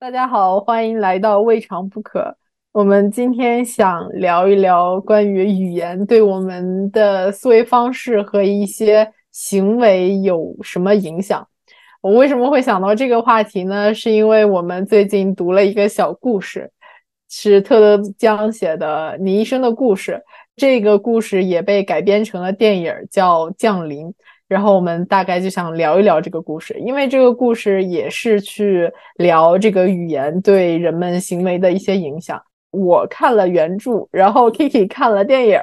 大家好，欢迎来到未尝不可。我们今天想聊一聊关于语言对我们的思维方式和一些行为有什么影响。我为什么会想到这个话题呢？是因为我们最近读了一个小故事，是特德·江写的《你一生的故事》。这个故事也被改编成了电影，叫《降临》。然后我们大概就想聊一聊这个故事，因为这个故事也是去聊这个语言对人们行为的一些影响。我看了原著，然后 Kiki 看了电影，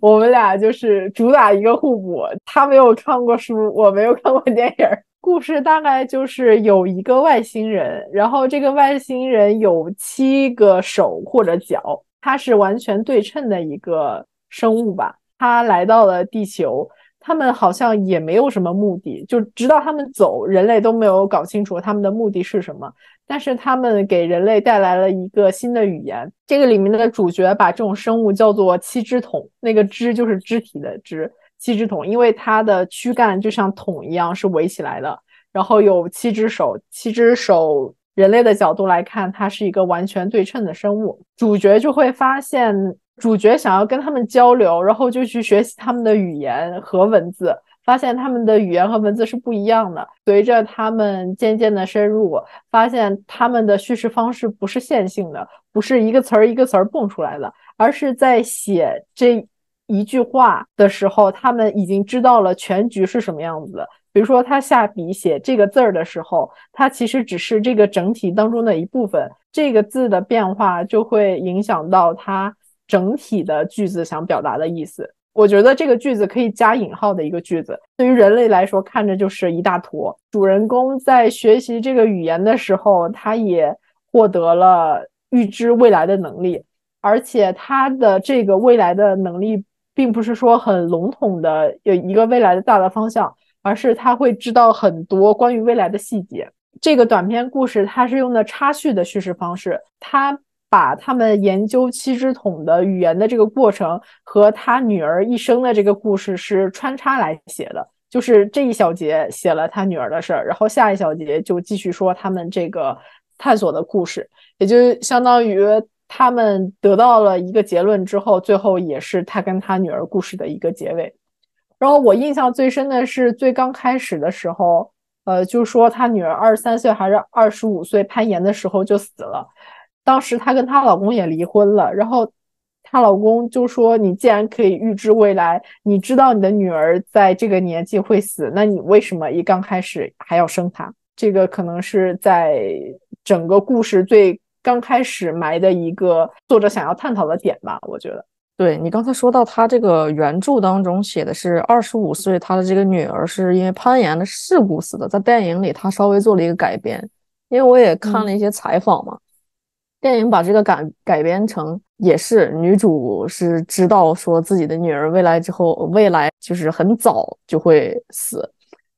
我们俩就是主打一个互补。他没有看过书，我没有看过电影。故事大概就是有一个外星人，然后这个外星人有七个手或者脚，他是完全对称的一个生物吧。他来到了地球。他们好像也没有什么目的，就直到他们走，人类都没有搞清楚他们的目的是什么。但是他们给人类带来了一个新的语言。这个里面的主角把这种生物叫做七只桶，那个肢就是肢体的肢，七只桶，因为它的躯干就像桶一样是围起来的，然后有七只手，七只手。人类的角度来看，它是一个完全对称的生物。主角就会发现。主角想要跟他们交流，然后就去学习他们的语言和文字，发现他们的语言和文字是不一样的。随着他们渐渐的深入，发现他们的叙事方式不是线性的，不是一个词儿一个词儿蹦出来的，而是在写这一句话的时候，他们已经知道了全局是什么样子的。比如说，他下笔写这个字儿的时候，它其实只是这个整体当中的一部分，这个字的变化就会影响到他。整体的句子想表达的意思，我觉得这个句子可以加引号的一个句子，对于人类来说看着就是一大坨。主人公在学习这个语言的时候，他也获得了预知未来的能力，而且他的这个未来的能力，并不是说很笼统的有一个未来的大的方向，而是他会知道很多关于未来的细节。这个短篇故事它是用的插叙的叙事方式，它。把他们研究七只桶的语言的这个过程和他女儿一生的这个故事是穿插来写的，就是这一小节写了他女儿的事儿，然后下一小节就继续说他们这个探索的故事，也就相当于他们得到了一个结论之后，最后也是他跟他女儿故事的一个结尾。然后我印象最深的是最刚开始的时候，呃，就说他女儿二十三岁还是二十五岁攀岩的时候就死了。当时她跟她老公也离婚了，然后她老公就说：“你既然可以预知未来，你知道你的女儿在这个年纪会死，那你为什么一刚开始还要生她？”这个可能是在整个故事最刚开始埋的一个作者想要探讨的点吧。我觉得，对你刚才说到他这个原著当中写的是二十五岁，他的这个女儿是因为攀岩的事故死的，在电影里他稍微做了一个改编，因为我也看了一些采访嘛。电影把这个改改编成也是女主是知道说自己的女儿未来之后未来就是很早就会死，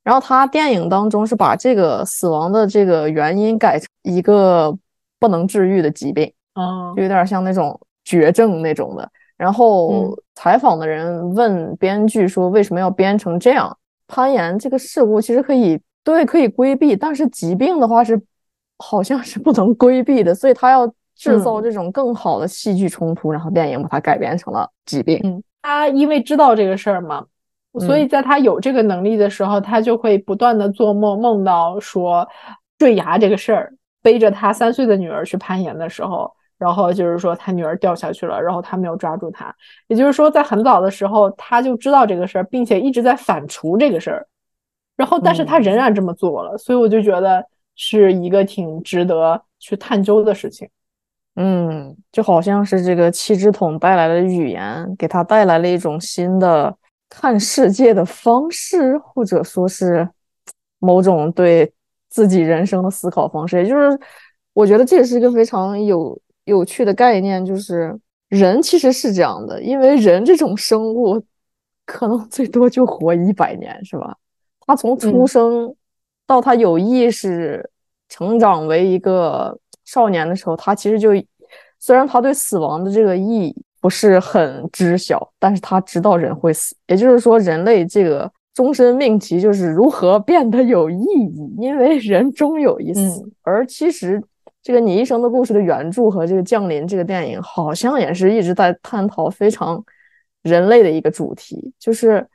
然后他电影当中是把这个死亡的这个原因改成一个不能治愈的疾病，啊，就有点像那种绝症那种的。然后采访的人问编剧说为什么要编成这样？攀岩这个事故其实可以对可以规避，但是疾病的话是。好像是不能规避的，所以他要制造这种更好的戏剧冲突，然后电影把它改编成了疾病。嗯，他因为知道这个事儿嘛，所以在他有这个能力的时候，他就会不断的做梦，梦到说坠崖这个事儿，背着他三岁的女儿去攀岩的时候，然后就是说他女儿掉下去了，然后他没有抓住他，也就是说在很早的时候他就知道这个事儿，并且一直在反刍这个事儿，然后但是他仍然这么做了，所以我就觉得。是一个挺值得去探究的事情，嗯，就好像是这个七只桶带来的语言，给他带来了一种新的看世界的方式，或者说是某种对自己人生的思考方式。也就是，我觉得这也是一个非常有有趣的概念，就是人其实是这样的，因为人这种生物可能最多就活一百年，是吧？他从出生。到他有意识成长为一个少年的时候，他其实就虽然他对死亡的这个意义不是很知晓，但是他知道人会死。也就是说，人类这个终身命题就是如何变得有意义，因为人终有一死。而其实这个《你一生的故事》的原著和这个《降临》这个电影，好像也是一直在探讨非常人类的一个主题，就是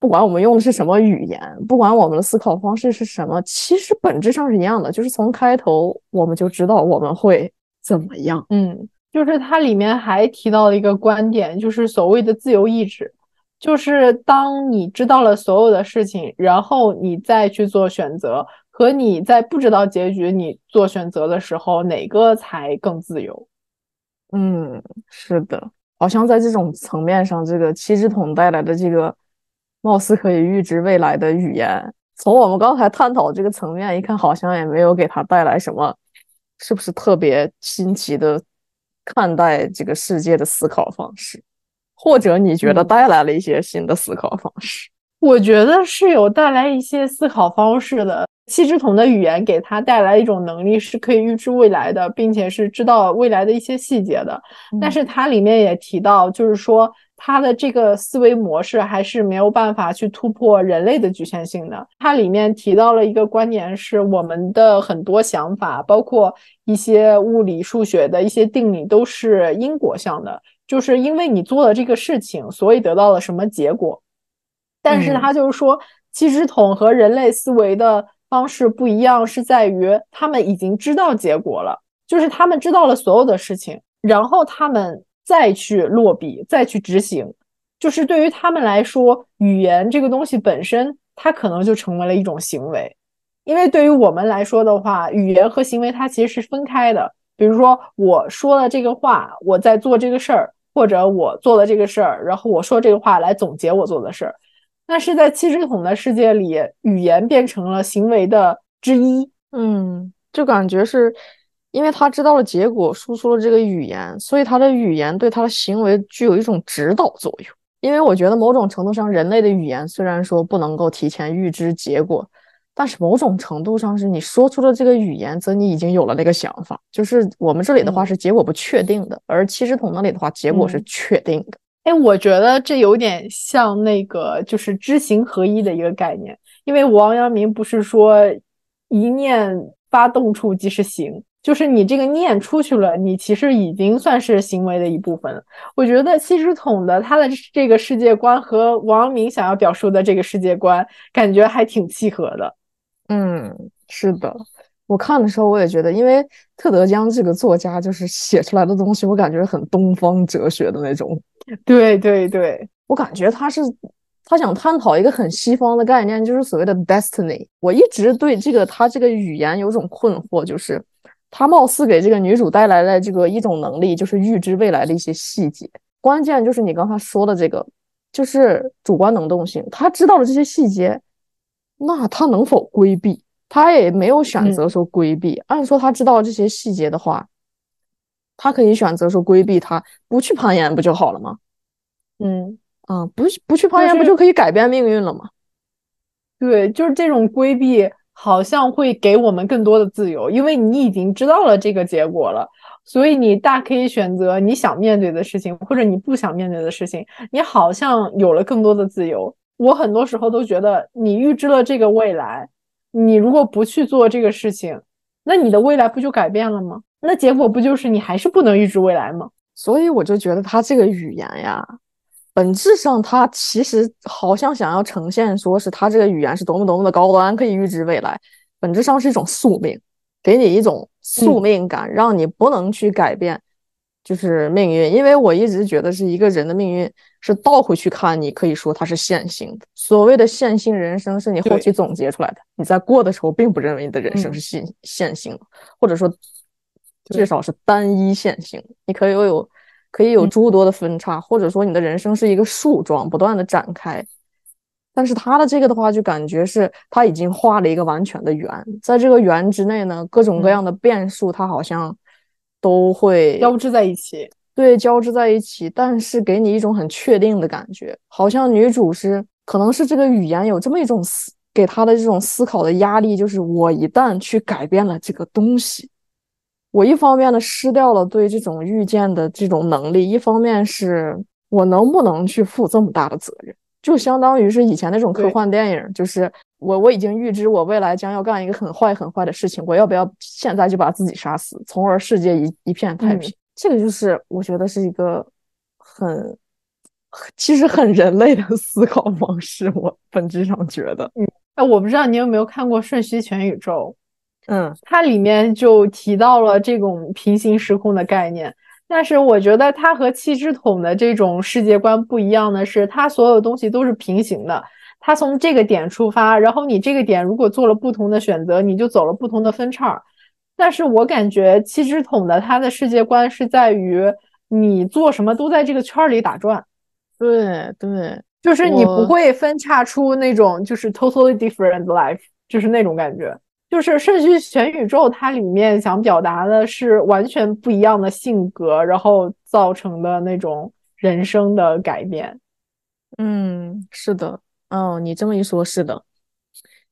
不管我们用的是什么语言，不管我们的思考方式是什么，其实本质上是一样的，就是从开头我们就知道我们会怎么样。嗯，就是它里面还提到了一个观点，就是所谓的自由意志，就是当你知道了所有的事情，然后你再去做选择。和你在不知道结局你做选择的时候，哪个才更自由？嗯，是的，好像在这种层面上，这个七只桶带来的这个貌似可以预知未来的语言，从我们刚才探讨这个层面一看，好像也没有给他带来什么，是不是特别新奇的看待这个世界的思考方式？或者你觉得带来了一些新的思考方式？我觉得是有带来一些思考方式的。七只桶的语言给他带来一种能力，是可以预知未来的，并且是知道未来的一些细节的。但是它里面也提到，就是说他的这个思维模式还是没有办法去突破人类的局限性的。它里面提到了一个观点，是我们的很多想法，包括一些物理、数学的一些定理，都是因果向的，就是因为你做了这个事情，所以得到了什么结果。但是他就是说，七只桶和人类思维的。方式不一样，是在于他们已经知道结果了，就是他们知道了所有的事情，然后他们再去落笔，再去执行。就是对于他们来说，语言这个东西本身，它可能就成为了一种行为。因为对于我们来说的话，语言和行为它其实是分开的。比如说，我说了这个话，我在做这个事儿，或者我做了这个事儿，然后我说这个话来总结我做的事儿。那是在七只桶的世界里，语言变成了行为的之一。嗯，就感觉是因为他知道了结果，输出了这个语言，所以他的语言对他的行为具有一种指导作用。因为我觉得某种程度上，人类的语言虽然说不能够提前预知结果，但是某种程度上是你说出了这个语言，则你已经有了那个想法。就是我们这里的话是结果不确定的，而七只桶那里的话结果是确定的。哎，我觉得这有点像那个，就是知行合一的一个概念。因为王阳明不是说一念发动处即是行，就是你这个念出去了，你其实已经算是行为的一部分了。我觉得七只桶的他的这个世界观和王阳明想要表述的这个世界观，感觉还挺契合的。嗯，是的。我看的时候，我也觉得，因为特德·江这个作家，就是写出来的东西，我感觉很东方哲学的那种。对对对，我感觉他是他想探讨一个很西方的概念，就是所谓的 destiny。我一直对这个他这个语言有种困惑，就是他貌似给这个女主带来了这个一种能力，就是预知未来的一些细节。关键就是你刚才说的这个，就是主观能动性。他知道了这些细节，那他能否规避？他也没有选择说规避，按说他知道这些细节的话，他可以选择说规避，他不去攀岩不就好了吗？嗯啊，不不去攀岩不就可以改变命运了吗？对，就是这种规避好像会给我们更多的自由，因为你已经知道了这个结果了，所以你大可以选择你想面对的事情，或者你不想面对的事情，你好像有了更多的自由。我很多时候都觉得，你预知了这个未来。你如果不去做这个事情，那你的未来不就改变了吗？那结果不就是你还是不能预知未来吗？所以我就觉得他这个语言呀，本质上他其实好像想要呈现，说是他这个语言是多么多么的高端，可以预知未来，本质上是一种宿命，给你一种宿命感，让你不能去改变。就是命运，因为我一直觉得是一个人的命运是倒回去看，你可以说它是线性的。所谓的线性人生是你后期总结出来的，你在过的时候并不认为你的人生是线线性的，或者说至少是单一线性。你可以有可以有诸多的分叉，或者说你的人生是一个树状不断的展开。但是他的这个的话，就感觉是他已经画了一个完全的圆，在这个圆之内呢，各种各样的变数，它好像。都会交织在一起，对，交织在一起，但是给你一种很确定的感觉，好像女主是，可能是这个语言有这么一种思，给她的这种思考的压力，就是我一旦去改变了这个东西，我一方面呢失掉了对这种预见的这种能力，一方面是我能不能去负这么大的责任？就相当于是以前那种科幻电影，就是我我已经预知我未来将要干一个很坏很坏的事情，我要不要现在就把自己杀死，从而世界一一片太平？这个就是我觉得是一个很其实很人类的思考方式。我本质上觉得，嗯，哎，我不知道你有没有看过《瞬息全宇宙》？嗯，它里面就提到了这种平行时空的概念。但是我觉得它和七之桶的这种世界观不一样的是，它所有东西都是平行的。它从这个点出发，然后你这个点如果做了不同的选择，你就走了不同的分叉。但是我感觉七只桶的它的世界观是在于你做什么都在这个圈里打转。对对，就是你不会分叉出那种就是 totally different life，就是那种感觉。就是《社区全宇宙》，它里面想表达的是完全不一样的性格，然后造成的那种人生的改变。嗯，是的，哦，你这么一说，是的。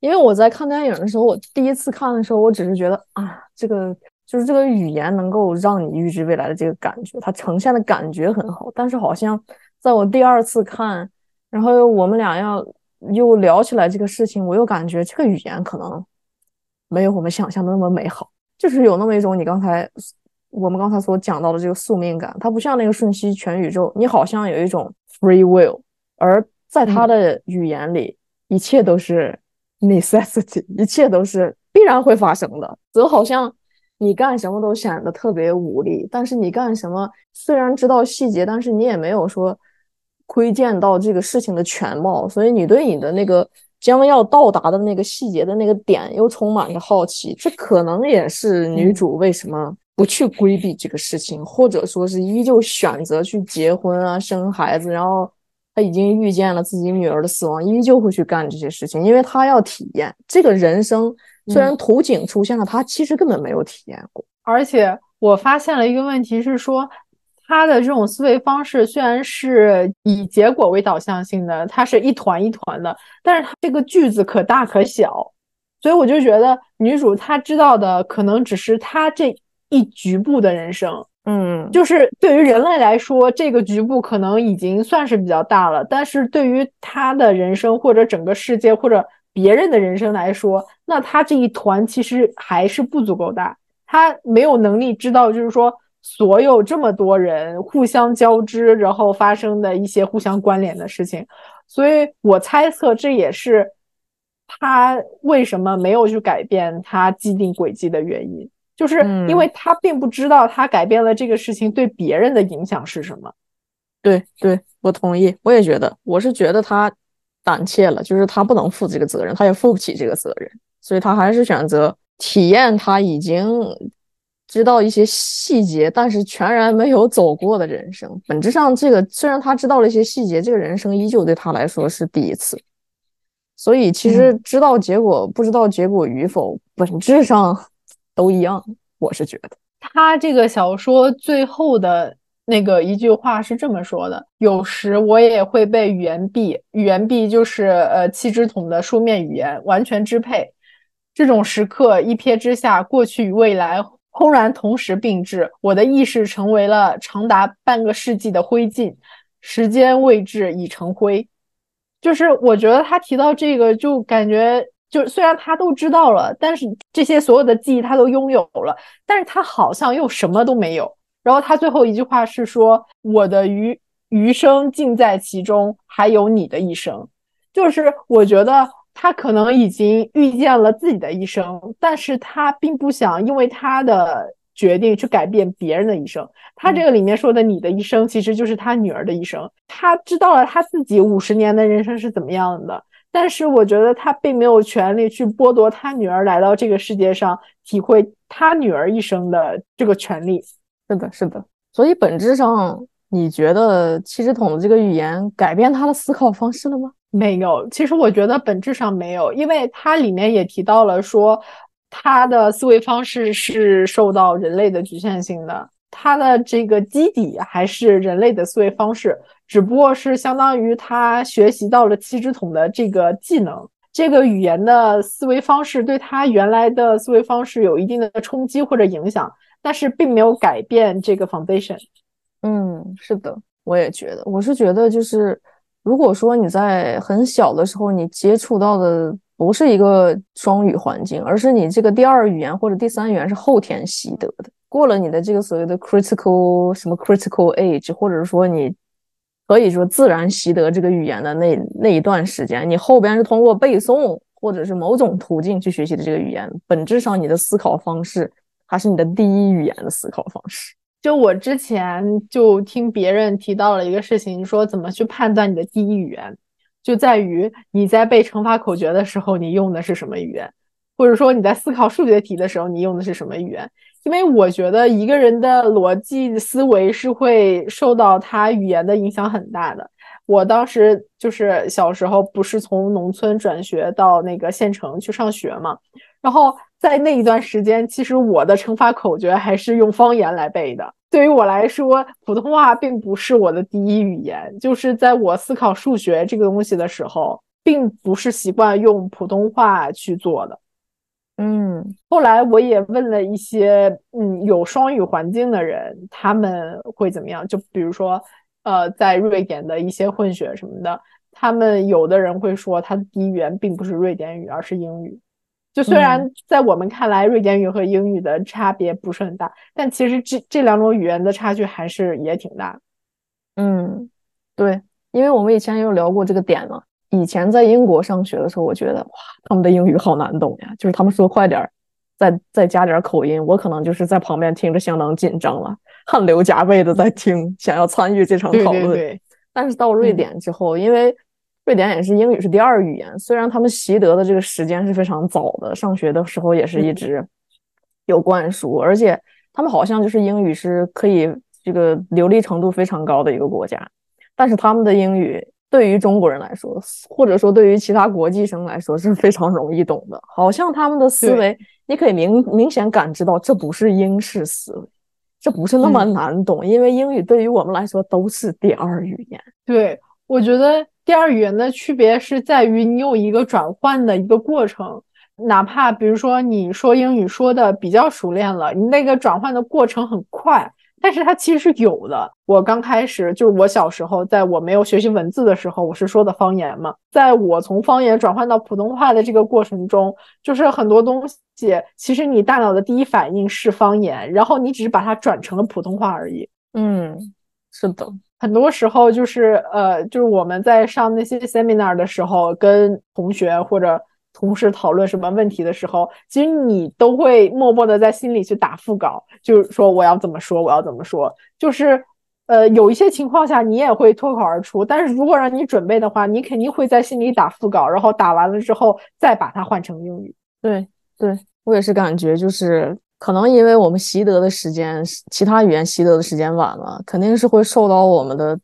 因为我在看电影的时候，我第一次看的时候，我只是觉得啊，这个就是这个语言能够让你预知未来的这个感觉，它呈现的感觉很好。但是好像在我第二次看，然后我们俩要又聊起来这个事情，我又感觉这个语言可能。没有我们想象的那么美好，就是有那么一种你刚才我们刚才所讲到的这个宿命感，它不像那个瞬息全宇宙，你好像有一种 free will，而在他的语言里，一切都是 necessity，一切都是必然会发生的，则好像你干什么都显得特别无力，但是你干什么虽然知道细节，但是你也没有说窥见到这个事情的全貌，所以你对你的那个。将要到达的那个细节的那个点，又充满着好奇。这可能也是女主为什么不去规避这个事情，或者说是依旧选择去结婚啊、生孩子。然后她已经预见了自己女儿的死亡，依旧会去干这些事情，因为她要体验这个人生。虽然图景出现了，她其实根本没有体验过。而且我发现了一个问题是说。他的这种思维方式虽然是以结果为导向性的，它是一团一团的，但是它这个句子可大可小，所以我就觉得女主她知道的可能只是她这一局部的人生，嗯，就是对于人类来说，这个局部可能已经算是比较大了，但是对于她的人生或者整个世界或者别人的人生来说，那她这一团其实还是不足够大，她没有能力知道，就是说。所有这么多人互相交织，然后发生的一些互相关联的事情，所以我猜测这也是他为什么没有去改变他既定轨迹的原因，就是因为他并不知道他改变了这个事情对别人的影响是什么。对对，我同意，我也觉得，我是觉得他胆怯了，就是他不能负这个责任，他也负不起这个责任，所以他还是选择体验他已经。知道一些细节，但是全然没有走过的人生，本质上，这个虽然他知道了一些细节，这个人生依旧对他来说是第一次。所以，其实知道结果，不知道结果与否，本质上都一样。我是觉得，他这个小说最后的那个一句话是这么说的：“有时我也会被语言壁，语言壁就是呃七只桶的书面语言完全支配。这种时刻，一瞥之下，过去与未来。”轰然同时并至，我的意识成为了长达半个世纪的灰烬，时间未至已成灰。就是我觉得他提到这个，就感觉就虽然他都知道了，但是这些所有的记忆他都拥有了，但是他好像又什么都没有。然后他最后一句话是说：“我的余余生尽在其中，还有你的一生。”就是我觉得。他可能已经遇见了自己的一生，但是他并不想因为他的决定去改变别人的一生。他这个里面说的“你的一生”，其实就是他女儿的一生。他知道了他自己五十年的人生是怎么样的，但是我觉得他并没有权利去剥夺他女儿来到这个世界上体会他女儿一生的这个权利。是的，是的。所以本质上，你觉得七只桶的这个语言改变他的思考方式了吗？没有，其实我觉得本质上没有，因为它里面也提到了说，他的思维方式是受到人类的局限性的，他的这个基底还是人类的思维方式，只不过是相当于他学习到了七只桶的这个技能，这个语言的思维方式对他原来的思维方式有一定的冲击或者影响，但是并没有改变这个 foundation。嗯，是的，我也觉得，我是觉得就是。如果说你在很小的时候你接触到的不是一个双语环境，而是你这个第二语言或者第三语言是后天习得的，过了你的这个所谓的 critical 什么 critical age，或者说你可以说自然习得这个语言的那那一段时间，你后边是通过背诵或者是某种途径去学习的这个语言，本质上你的思考方式还是你的第一语言的思考方式。就我之前就听别人提到了一个事情，说怎么去判断你的第一语言，就在于你在背乘法口诀的时候，你用的是什么语言，或者说你在思考数学题的时候，你用的是什么语言。因为我觉得一个人的逻辑思维是会受到他语言的影响很大的。我当时就是小时候不是从农村转学到那个县城去上学嘛，然后在那一段时间，其实我的乘法口诀还是用方言来背的。对于我来说，普通话并不是我的第一语言，就是在我思考数学这个东西的时候，并不是习惯用普通话去做的。嗯，后来我也问了一些嗯有双语环境的人，他们会怎么样？就比如说，呃，在瑞典的一些混血什么的，他们有的人会说他的第一语言并不是瑞典语，而是英语。就虽然在我们看来，瑞典语和英语的差别不是很大，但其实这这两种语言的差距还是也挺大。嗯，对，因为我们以前也有聊过这个点嘛。以前在英国上学的时候，我觉得哇，他们的英语好难懂呀，就是他们说快点儿，再再加点口音，我可能就是在旁边听着相当紧张了，汗流浃背的在听，想要参与这场讨论。但是到瑞典之后，因为瑞典也是英语是第二语言，虽然他们习得的这个时间是非常早的，上学的时候也是一直有灌输，而且他们好像就是英语是可以这个流利程度非常高的一个国家，但是他们的英语。对于中国人来说，或者说对于其他国际生来说是非常容易懂的。好像他们的思维，你可以明明显感知到，这不是英式思维，这不是那么难懂。因为英语对于我们来说都是第二语言。对，我觉得第二语言的区别是在于你有一个转换的一个过程，哪怕比如说你说英语说的比较熟练了，你那个转换的过程很快。但是它其实是有的。我刚开始就是我小时候，在我没有学习文字的时候，我是说的方言嘛。在我从方言转换到普通话的这个过程中，就是很多东西，其实你大脑的第一反应是方言，然后你只是把它转成了普通话而已。嗯，是的，很多时候就是呃，就是我们在上那些 seminar 的时候，跟同学或者。同事讨论什么问题的时候，其实你都会默默的在心里去打副稿，就是说我要怎么说，我要怎么说。就是，呃，有一些情况下你也会脱口而出，但是如果让你准备的话，你肯定会在心里打副稿，然后打完了之后再把它换成英语。对，对我也是感觉，就是可能因为我们习得的时间，其他语言习得的时间晚了，肯定是会受到我们的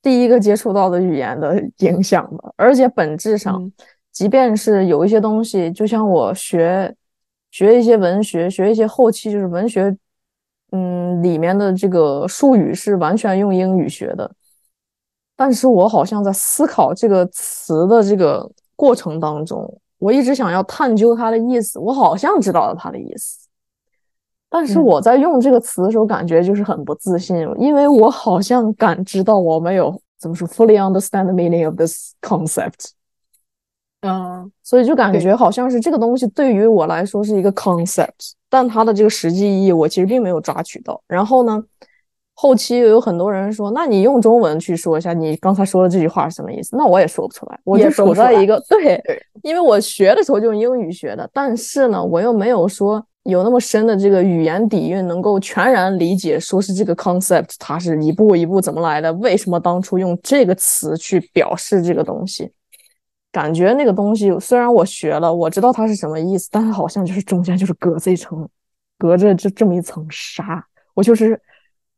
第一个接触到的语言的影响的，而且本质上。即便是有一些东西，就像我学学一些文学，学一些后期就是文学，嗯，里面的这个术语是完全用英语学的，但是我好像在思考这个词的这个过程当中，我一直想要探究它的意思，我好像知道了它的意思，但是我在用这个词的时候，感觉就是很不自信，因为我好像感知到我没有怎么说 fully understand the meaning of this concept。嗯，所以就感觉好像是这个东西对于我来说是一个 concept，但它的这个实际意义我其实并没有抓取到。然后呢，后期又有很多人说，那你用中文去说一下，你刚才说的这句话是什么意思？那我也说不出来，我就处在一个对，因为我学的时候就用英语学的，但是呢，我又没有说有那么深的这个语言底蕴，能够全然理解，说是这个 concept 它是一步一步怎么来的，为什么当初用这个词去表示这个东西。感觉那个东西虽然我学了，我知道它是什么意思，但是好像就是中间就是隔着一层，隔着这这么一层纱，我就是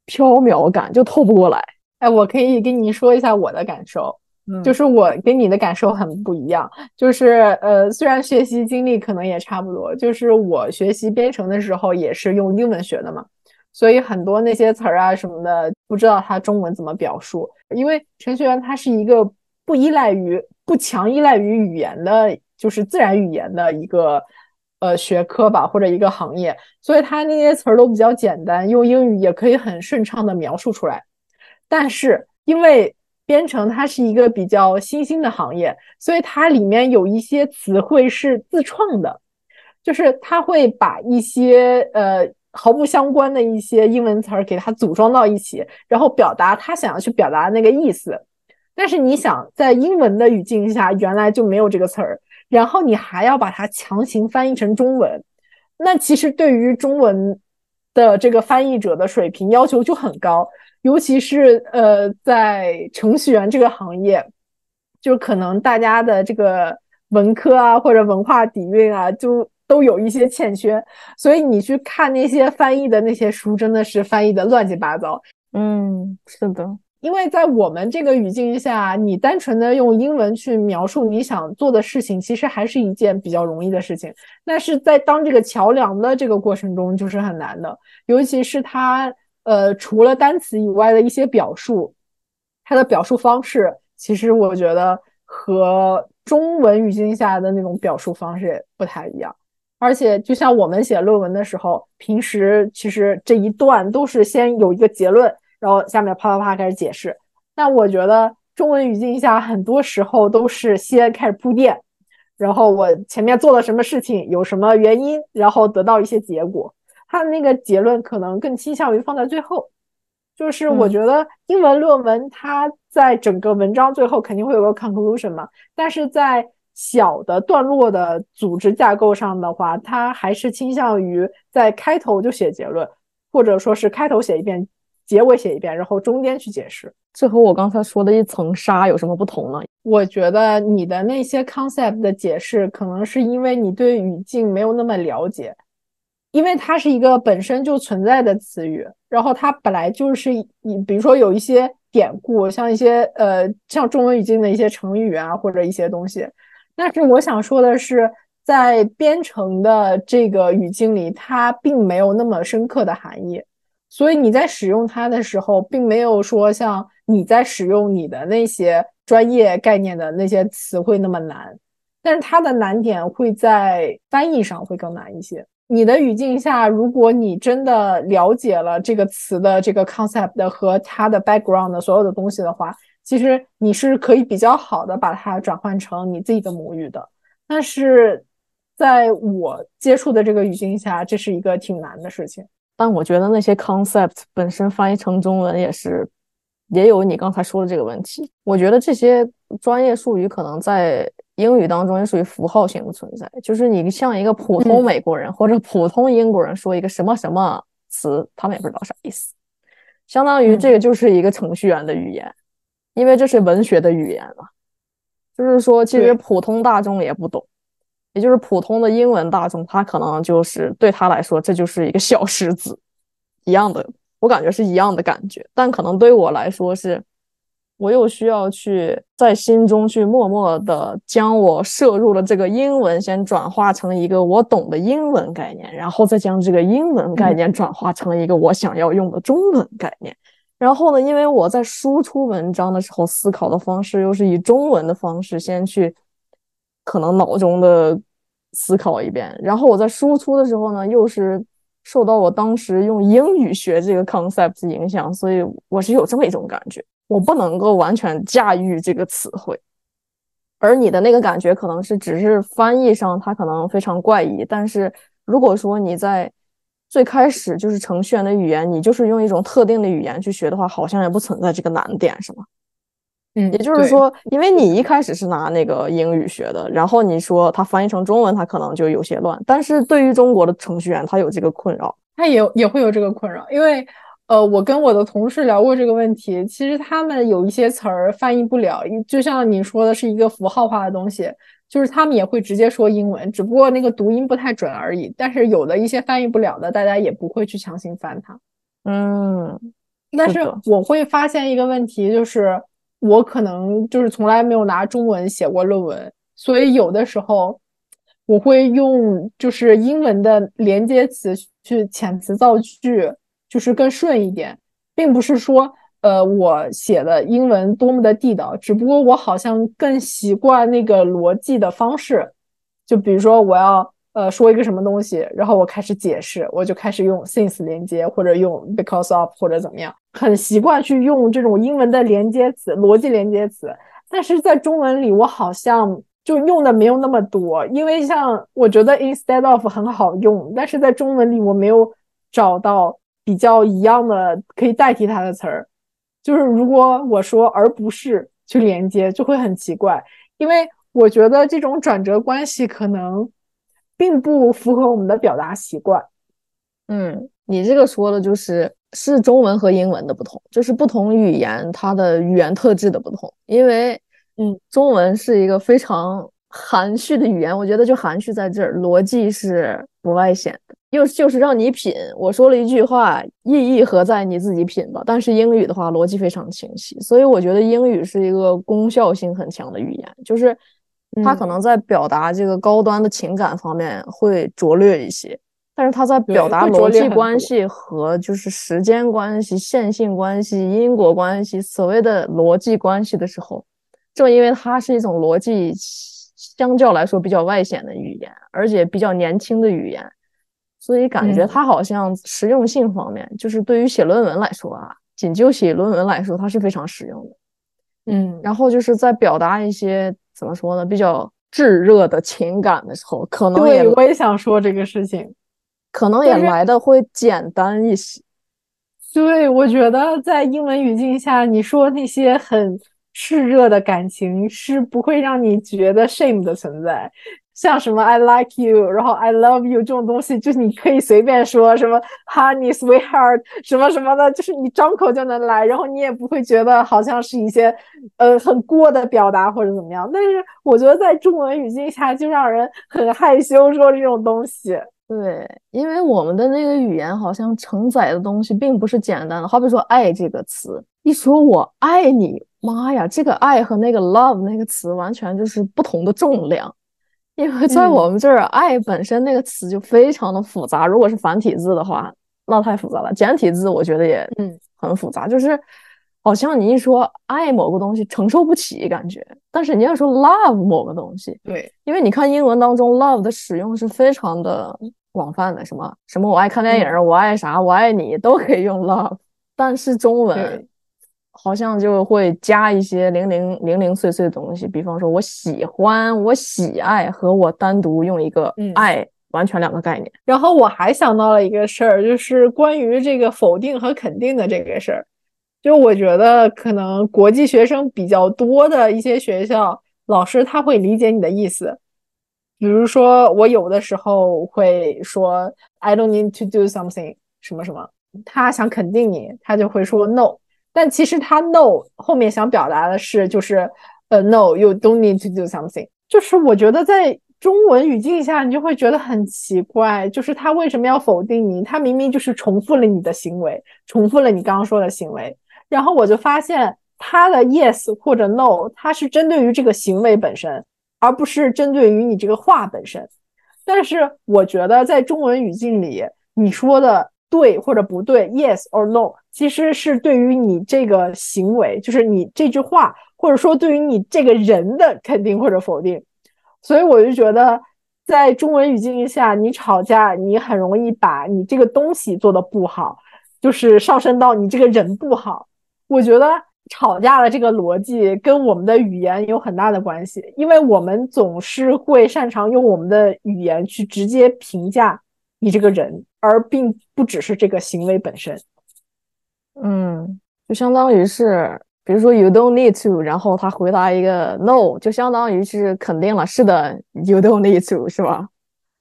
缥缈感就透不过来。哎，我可以跟你说一下我的感受，就是我跟你的感受很不一样。就是呃，虽然学习经历可能也差不多，就是我学习编程的时候也是用英文学的嘛，所以很多那些词儿啊什么的，不知道它中文怎么表述。因为程序员他是一个不依赖于。不强依赖于语言的，就是自然语言的一个呃学科吧，或者一个行业，所以它那些词儿都比较简单，用英语也可以很顺畅的描述出来。但是因为编程它是一个比较新兴的行业，所以它里面有一些词汇是自创的，就是它会把一些呃毫不相关的一些英文词儿给它组装到一起，然后表达他想要去表达的那个意思。但是你想，在英文的语境下，原来就没有这个词儿，然后你还要把它强行翻译成中文，那其实对于中文的这个翻译者的水平要求就很高，尤其是呃，在程序员这个行业，就可能大家的这个文科啊或者文化底蕴啊，就都有一些欠缺，所以你去看那些翻译的那些书，真的是翻译的乱七八糟。嗯，是的。因为在我们这个语境下，你单纯的用英文去描述你想做的事情，其实还是一件比较容易的事情。但是在当这个桥梁的这个过程中，就是很难的。尤其是它，呃，除了单词以外的一些表述，它的表述方式，其实我觉得和中文语境下的那种表述方式也不太一样。而且，就像我们写论文的时候，平时其实这一段都是先有一个结论。然后下面啪啪啪开始解释，但我觉得中文语境下很多时候都是先开始铺垫，然后我前面做了什么事情，有什么原因，然后得到一些结果。它的那个结论可能更倾向于放在最后。就是我觉得英文论文它在整个文章最后肯定会有个 conclusion 嘛，但是在小的段落的组织架构上的话，它还是倾向于在开头就写结论，或者说是开头写一遍。结尾写一遍，然后中间去解释，这和我刚才说的一层纱有什么不同呢？我觉得你的那些 concept 的解释，可能是因为你对语境没有那么了解，因为它是一个本身就存在的词语，然后它本来就是你比如说有一些典故，像一些呃像中文语境的一些成语啊，或者一些东西。但是我想说的是，在编程的这个语境里，它并没有那么深刻的含义。所以你在使用它的时候，并没有说像你在使用你的那些专业概念的那些词汇那么难，但是它的难点会在翻译上会更难一些。你的语境下，如果你真的了解了这个词的这个 concept 和它的 background 的所有的东西的话，其实你是可以比较好的把它转换成你自己的母语的。但是在我接触的这个语境下，这是一个挺难的事情。但我觉得那些 concept 本身翻译成中文也是，也有你刚才说的这个问题。我觉得这些专业术语可能在英语当中也属于符号性的存在，就是你像一个普通美国人 或者普通英国人说一个什么什么词，他们也不知道啥意思。相当于这个就是一个程序员的语言，因为这是文学的语言嘛。就是说，其实普通大众也不懂。也就是普通的英文大众，他可能就是对他来说，这就是一个小石子一样的，我感觉是一样的感觉。但可能对我来说，是我又需要去在心中去默默的将我摄入了这个英文先转化成一个我懂的英文概念，然后再将这个英文概念转化成一个我想要用的中文概念。然后呢，因为我在输出文章的时候思考的方式又是以中文的方式先去，可能脑中的。思考一遍，然后我在输出的时候呢，又是受到我当时用英语学这个 concept 影响，所以我是有这么一种感觉，我不能够完全驾驭这个词汇。而你的那个感觉可能是只是翻译上它可能非常怪异，但是如果说你在最开始就是程序员的语言，你就是用一种特定的语言去学的话，好像也不存在这个难点，是吗？嗯，也就是说，因为你一开始是拿那个英语学的，然后你说它翻译成中文，它可能就有些乱。但是对于中国的程序员，他有这个困扰，他也也会有这个困扰。因为，呃，我跟我的同事聊过这个问题，其实他们有一些词儿翻译不了，就像你说的是一个符号化的东西，就是他们也会直接说英文，只不过那个读音不太准而已。但是有的一些翻译不了的，大家也不会去强行翻它。嗯，但是我会发现一个问题，就是。我可能就是从来没有拿中文写过论文，所以有的时候我会用就是英文的连接词去遣词造句，就是更顺一点，并不是说呃我写的英文多么的地道，只不过我好像更习惯那个逻辑的方式，就比如说我要呃说一个什么东西，然后我开始解释，我就开始用 since 连接或者用 because of 或者怎么样，很习惯去用这种英文的连接词、逻辑连接词，但是在中文里我好像就用的没有那么多，因为像我觉得 instead of 很好用，但是在中文里我没有找到比较一样的可以代替它的词儿，就是如果我说而不是去连接，就会很奇怪，因为。我觉得这种转折关系可能并不符合我们的表达习惯。嗯，你这个说的就是是中文和英文的不同，就是不同语言它的语言特质的不同。因为，嗯，中文是一个非常含蓄的语言，我觉得就含蓄在这儿，逻辑是不外显的，又就是让你品。我说了一句话，意义何在？你自己品吧。但是英语的话，逻辑非常清晰，所以我觉得英语是一个功效性很强的语言，就是。它可能在表达这个高端的情感方面会拙劣一些，但是它在表达逻辑关系和就是时间关系、线性关系、因果关系，所谓的逻辑关系的时候，正因为它是一种逻辑相较来说比较外显的语言，而且比较年轻的语言，所以感觉它好像实用性方面，就是对于写论文来说啊，仅就写论文来说，它是非常实用的。嗯，然后就是在表达一些。怎么说呢？比较炙热的情感的时候，可能也我也想说这个事情，可能也来的会简单一些。对，我觉得在英文语境下，你说那些很炽热的感情是不会让你觉得 shame 的存在。像什么 I like you，然后 I love you 这种东西，就是你可以随便说什么 Honey sweetheart 什么什么的，就是你张口就能来，然后你也不会觉得好像是一些呃很过的表达或者怎么样。但是我觉得在中文语境下，就让人很害羞说这种东西。对，因为我们的那个语言好像承载的东西并不是简单的。好比说爱这个词，一说我爱你，妈呀，这个爱和那个 love 那个词完全就是不同的重量。因为在我们这儿，“爱”本身那个词就非常的复杂。如果是繁体字的话，那太复杂了。简体字我觉得也嗯很复杂，就是好像你一说爱某个东西，承受不起感觉。但是你要说 love 某个东西，对，因为你看英文当中 love 的使用是非常的广泛的，什么什么我爱看电影，我爱啥，我爱你都可以用 love。但是中文。好像就会加一些零零零零碎碎的东西，比方说我喜欢、我喜爱和我单独用一个爱，完全两个概念。然后我还想到了一个事儿，就是关于这个否定和肯定的这个事儿。就我觉得可能国际学生比较多的一些学校，老师他会理解你的意思。比如说我有的时候会说 I don't need to do something 什么什么，他想肯定你，他就会说 No。但其实他 no 后面想表达的是，就是呃 no you don't need to do something，就是我觉得在中文语境下，你就会觉得很奇怪，就是他为什么要否定你？他明明就是重复了你的行为，重复了你刚刚说的行为。然后我就发现他的 yes 或者 no，它是针对于这个行为本身，而不是针对于你这个话本身。但是我觉得在中文语境里，你说的。对或者不对，yes or no，其实是对于你这个行为，就是你这句话，或者说对于你这个人的肯定或者否定。所以我就觉得，在中文语境下，你吵架，你很容易把你这个东西做的不好，就是上升到你这个人不好。我觉得吵架的这个逻辑跟我们的语言有很大的关系，因为我们总是会擅长用我们的语言去直接评价你这个人。而并不只是这个行为本身，嗯，就相当于是，比如说 you don't need to，然后他回答一个 no，就相当于是肯定了，是的，you don't need to，是吧？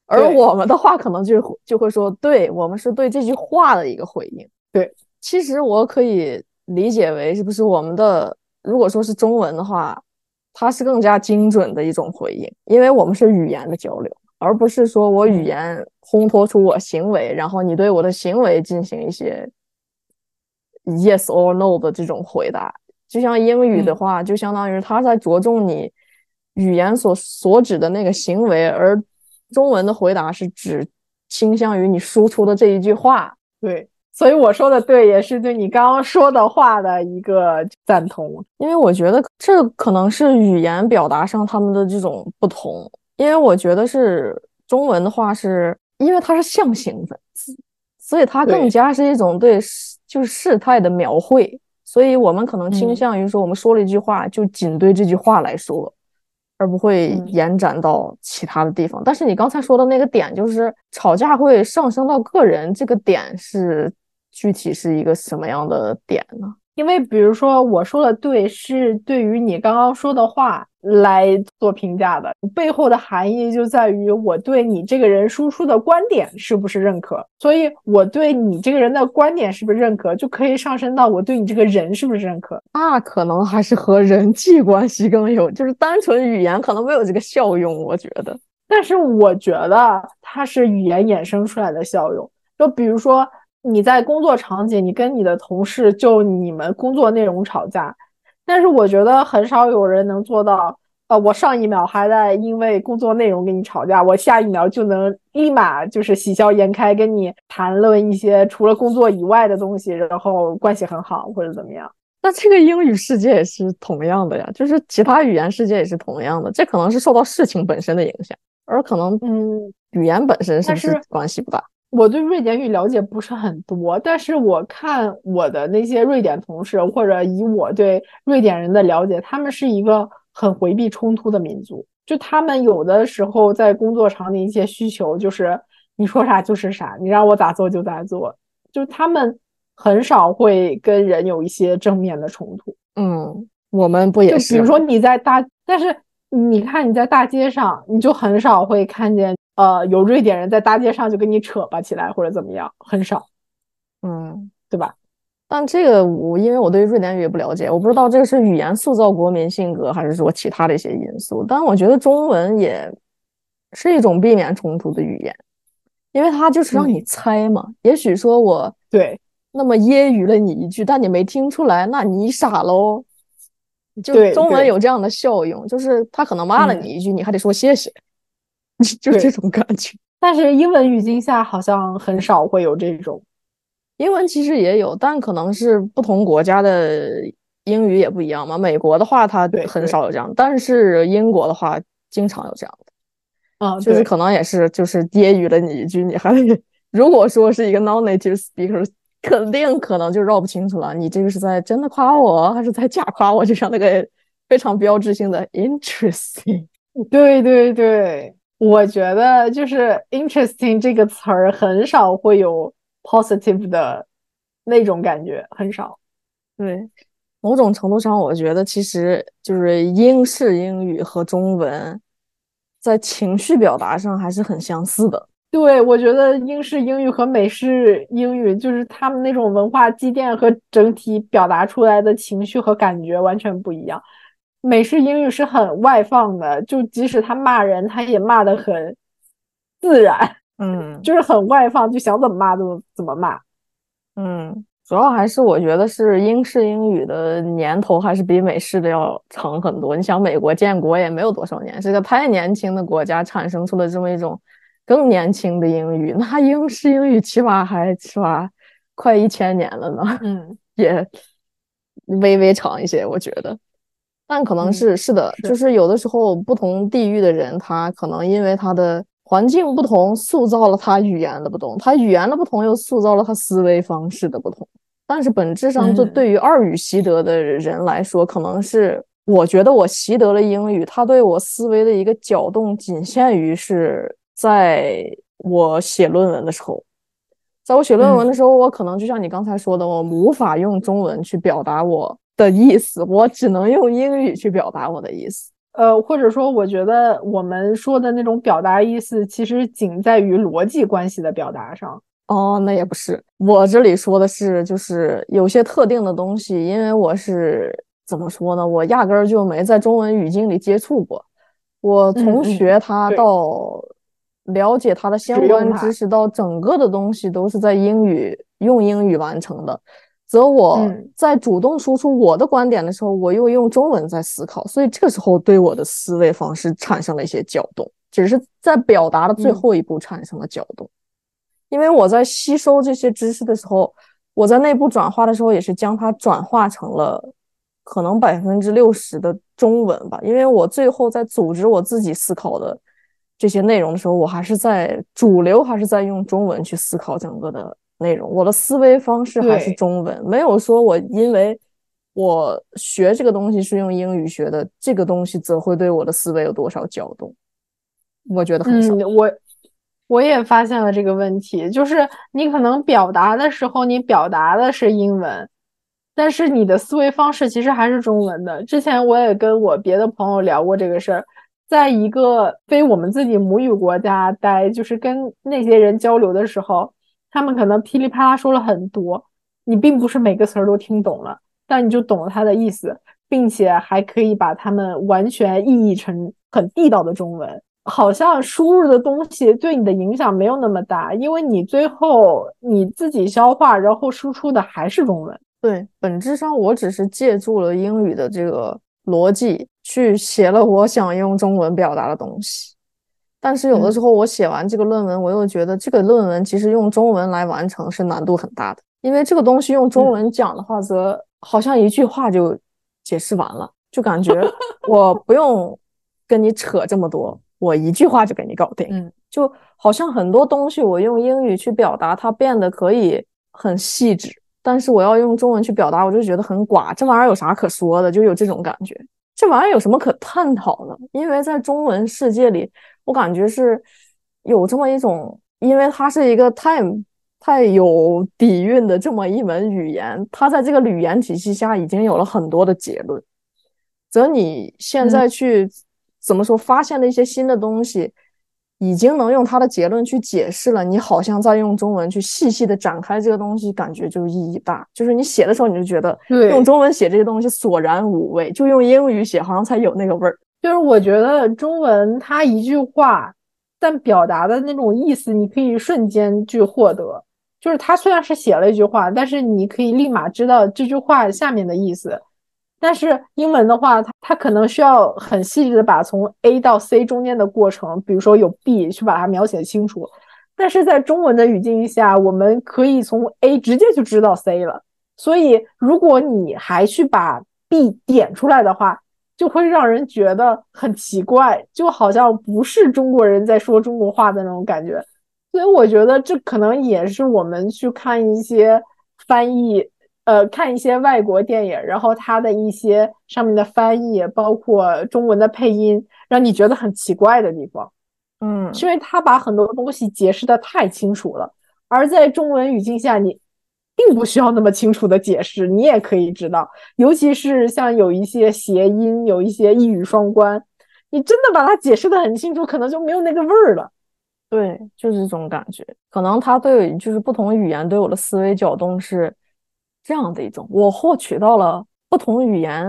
而我们的话可能就就会说，对我们是对这句话的一个回应。对，其实我可以理解为，是不是我们的如果说是中文的话，它是更加精准的一种回应，因为我们是语言的交流。而不是说我语言烘托出我行为，然后你对我的行为进行一些 yes or no 的这种回答。就像英语的话，就相当于他在着重你语言所所指的那个行为，而中文的回答是指倾向于你输出的这一句话。对，所以我说的对，也是对你刚刚说的话的一个赞同。因为我觉得这可能是语言表达上他们的这种不同。因为我觉得是中文的话是因为它是象形文字，所以它更加是一种对事就是事态的描绘，所以我们可能倾嗯向于说，我们说了一句话就仅对这句话来说，而不会嗯延展到其他的地方。但是你刚才说的那个点，就是吵架会上升到个人，这个点是具体是一个什么样的点呢？因为比如说我说的对，是对于你刚刚说的话来做评价的，背后的含义就在于我对你这个人输出的观点是不是认可，所以我对你这个人的观点是不是认可，就可以上升到我对你这个人是不是认可。那可能还是和人际关系更有，就是单纯语言可能没有这个效用，我觉得。但是我觉得它是语言衍生出来的效用，就比如说你在工作场景，你跟你的同事就你们工作内容吵架，但是我觉得很少有人能做到，呃，我上一秒还在因为工作内容跟你吵架，我下一秒就能立马就是喜笑颜开跟你谈论一些除了工作以外的东西，然后关系很好或者怎么样。那这个英语世界也是同样的呀，就是其他语言世界也是同样的，这可能是受到事情本身的影响，而可能嗯，语言本身是不是是关系不大？我对瑞典语了解不是很多，但是我看我的那些瑞典同事，或者以我对瑞典人的了解，他们是一个很回避冲突的民族。就他们有的时候在工作场景一些需求，就是你说啥就是啥，你让我咋做就咋做，就他们很少会跟人有一些正面的冲突。嗯，我们不也是吗？比如说你在大，但是你看你在大街上，你就很少会看见呃有瑞典人在大街上就跟你扯吧起来或者怎么样，很少，嗯，对吧？但这个我因为我对瑞典语也不了解，我不知道这个是语言塑造国民性格，还是说其他的一些因素。但我觉得中文也是一种避免冲突的语言，因为它就是让你嗯猜嘛。也许说我对那么揶揄了你一句，但你没听出来，那你傻喽。就中文有这样的效用，就是他可能骂了嗯你一句，你还得说谢谢，就对这种感觉。但是英文语境下好像很少会有这种，英文其实也有，但可能是不同国家的英语也不一样嘛。美国的话，它很少有这样，但是英国的话，经常有这样的，啊，就是可能也是就是揶揄了你一句，你还如果说是一个 non-native speaker，肯定可能就绕不清楚了，你这个是在真的夸我，还是在假夸我？就像那个非常标志性的 interesting。对对对，我觉得就是 interesting 这个词儿很少会有 positive 的那种感觉，很少。对，某种程度上，我觉得其实就是英式英语和中文在情绪表达上还是很相似的。对，我觉得英式英语和美式英语就是他们那种文化积淀和整体表达出来的情绪和感觉完全不一样。美式英语是很外放的，就即使他骂人，他也骂的很自然，嗯 就是很外放，就想怎么骂就怎么骂。嗯，主要还是我觉得是英式英语的年头还是比美式的要长很多。你想，美国建国也没有多少年，是个太年轻的国家，产生出了这么一种更年轻的英语，那英式英语起码还是吧，快一千年了呢。嗯，也微微长一些，我觉得。但可能嗯是是的，就是有的时候不同地域的人，他可能因为他的环境不同，塑造了他语言的不同，他语言的不同又塑造了他思维方式的不同。但是本质上，就嗯对于二语习得的人来说，可能是我觉得我习得了英语，它对我思维的一个搅动，仅限于是在我写论文的时候。在我写论文的时候，我可能就像你刚才说的，我无法用中文去表达我的意思，我只能用英语去表达我的意思。呃，或者说，我觉得我们说的那种表达意思，其实仅在于逻辑关系的表达上。哦，那也不是，我这里说的是，就是有些特定的东西，因为我是怎么说呢？我压根儿就没在中文语境里接触过，我从学它到了解它的相关知识，到整个的东西都是在英语用英语完成的。则我嗯在主动输出我的观点的时候，我又用中文在思考，所以这个时候对我的思维方式产生了一些搅动，只是在表达的最嗯后一步产生了搅动。因为我在吸收这些知识的时候，我在内部转化的时候，也是将它转化成了可能百分之六十的中文吧。因为我最后在组织我自己思考的这些内容的时候，我还是在主流还是在用中文去思考整个的内容，我的思维方式还是中文，没有说我因为我学这个东西是用英语学的，这个东西则会对我的思维有多少搅动？我觉得很少。我我也发现了这个问题，就是你可能表达的时候，你表达的是英文。但是你的思维方式其实还是中文的。之前我也跟我别的朋友聊过这个事儿，在一个非我们自己母语国家待，就是跟那些人交流的时候，他们可能噼里啪啦说了很多，你并不是每个词儿都听懂了，但你就懂了他的意思，并且还可以把他们完全意译成很地道的中文。好像输入的东西对你的影响没有那么大，因为你最后你自己消化，然后输出的还是中文。对，本质上我只是借助了英语的这个逻辑去写了我想用中文表达的东西，但是有的时候我写完这个论文，我又觉得这个论文其实用中文来完成是难度很大的，因为这个东西用中文讲的话，则好像一句话就解释完了，就感觉 我不用跟你扯这么多，我一句话就给你搞定。嗯，就好像很多东西我用英语去表达，它变得可以很细致。但是我要用中文去表达，我就觉得很寡。这玩意儿有啥可说的？就有这种感觉。这玩意儿有什么可探讨的？因为在中文世界里，我感觉是有这么一种，因为它是一个太太有底蕴的这么一门语言，它在这个语言体系下已经有了很多的结论。则你现在去怎么说，发现了一些新的东西。已经能用它的结论去解释了，你好像在用中文去细细的展开这个东西，感觉就意义大。就是你写的时候，你就觉得用中文写这些东西索然无味，就用英语写好像才有那个味儿。就是我觉得中文它一句话，但表达的那种意思，你可以瞬间去获得。就是它虽然是写了一句话，但是你可以立马知道这句话下面的意思。但是英文的话，它它可能需要很细致的把从 A 到 C 中间的过程，比如说有 B 去把它描写清楚。但是在中文的语境下，我们可以从 A 直接就知道 C 了。所以如果你还去把 B 点出来的话，就会让人觉得很奇怪，就好像不是中国人在说中国话的那种感觉。所以我觉得这可能也是我们去看一些翻译。呃，看一些外国电影，然后它的一些上面的翻译，包括中文的配音，让你觉得很奇怪的地方，嗯，是因为他把很多东西解释的太清楚了，而在中文语境下，你并不需要那么清楚的解释，你也可以知道，尤其是像有一些谐音，有一些一语双关，你真的把它解释的很清楚，可能就没有那个味儿了。对，就是这种感觉，可能他对就是不同语言对我的思维搅动是。这样的一种，我获取到了不同语言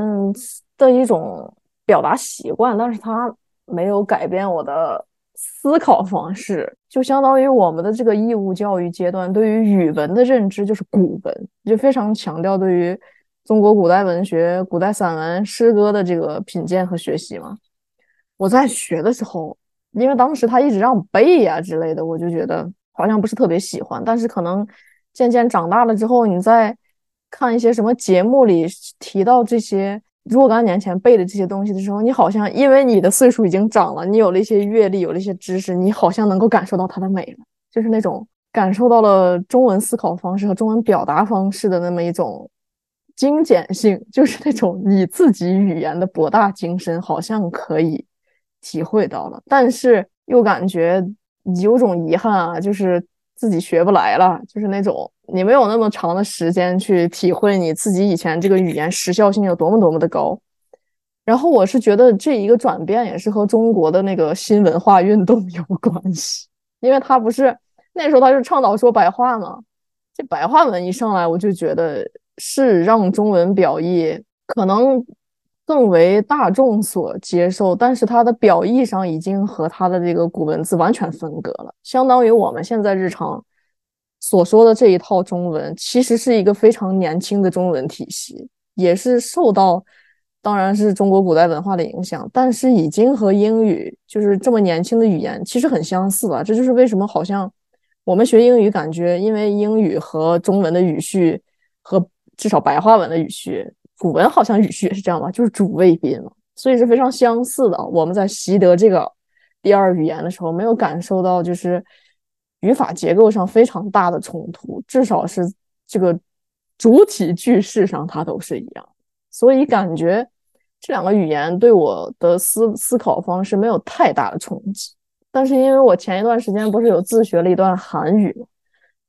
的一种表达习惯，但是它没有改变我的思考方式。就相当于我们的这个义务教育阶段，对于语文的认知就是古文，就非常强调对于中国古代文学、古代散文、诗歌的这个品鉴和学习嘛。我在学的时候，因为当时他一直让我背呀之类的，我就觉得好像不是特别喜欢。但是可能渐渐长大了之后，你在看一些什么节目里提到这些若干年前背的这些东西的时候，你好像因为你的岁数已经长了，你有了一些阅历，有了一些知识，你好像能够感受到它的美了，就是那种感受到了中文思考方式和中文表达方式的那么一种精简性，就是那种你自己语言的博大精深，好像可以体会到了，但是又感觉有种遗憾啊，就是自己学不来了，就是那种。你没有那么长的时间去体会你自己以前这个语言时效性有多么多么的高，然后我是觉得这一个转变也是和中国的那个新文化运动有关系，因为他不是那时候他是倡导说白话嘛，这白话文一上来，我就觉得是让中文表意可能更为大众所接受，但是它的表意上已经和它的这个古文字完全分隔了，相当于我们现在日常。所说的这一套中文，其实是一个非常年轻的中文体系，也是受到，当然是中国古代文化的影响，但是已经和英语就是这么年轻的语言其实很相似了。这就是为什么好像我们学英语，感觉因为英语和中文的语序和至少白话文的语序，古文好像语序也是这样吧，就是主谓宾嘛，所以是非常相似的。我们在习得这个。第二语言的时候，没有感受到就是语法结构上非常大的冲突，至少是这个主体句式上它都是一样，所以感觉这两个语言对我的思思考方式没有太大的冲击。但是因为我前一段时间不是有自学了一段韩语吗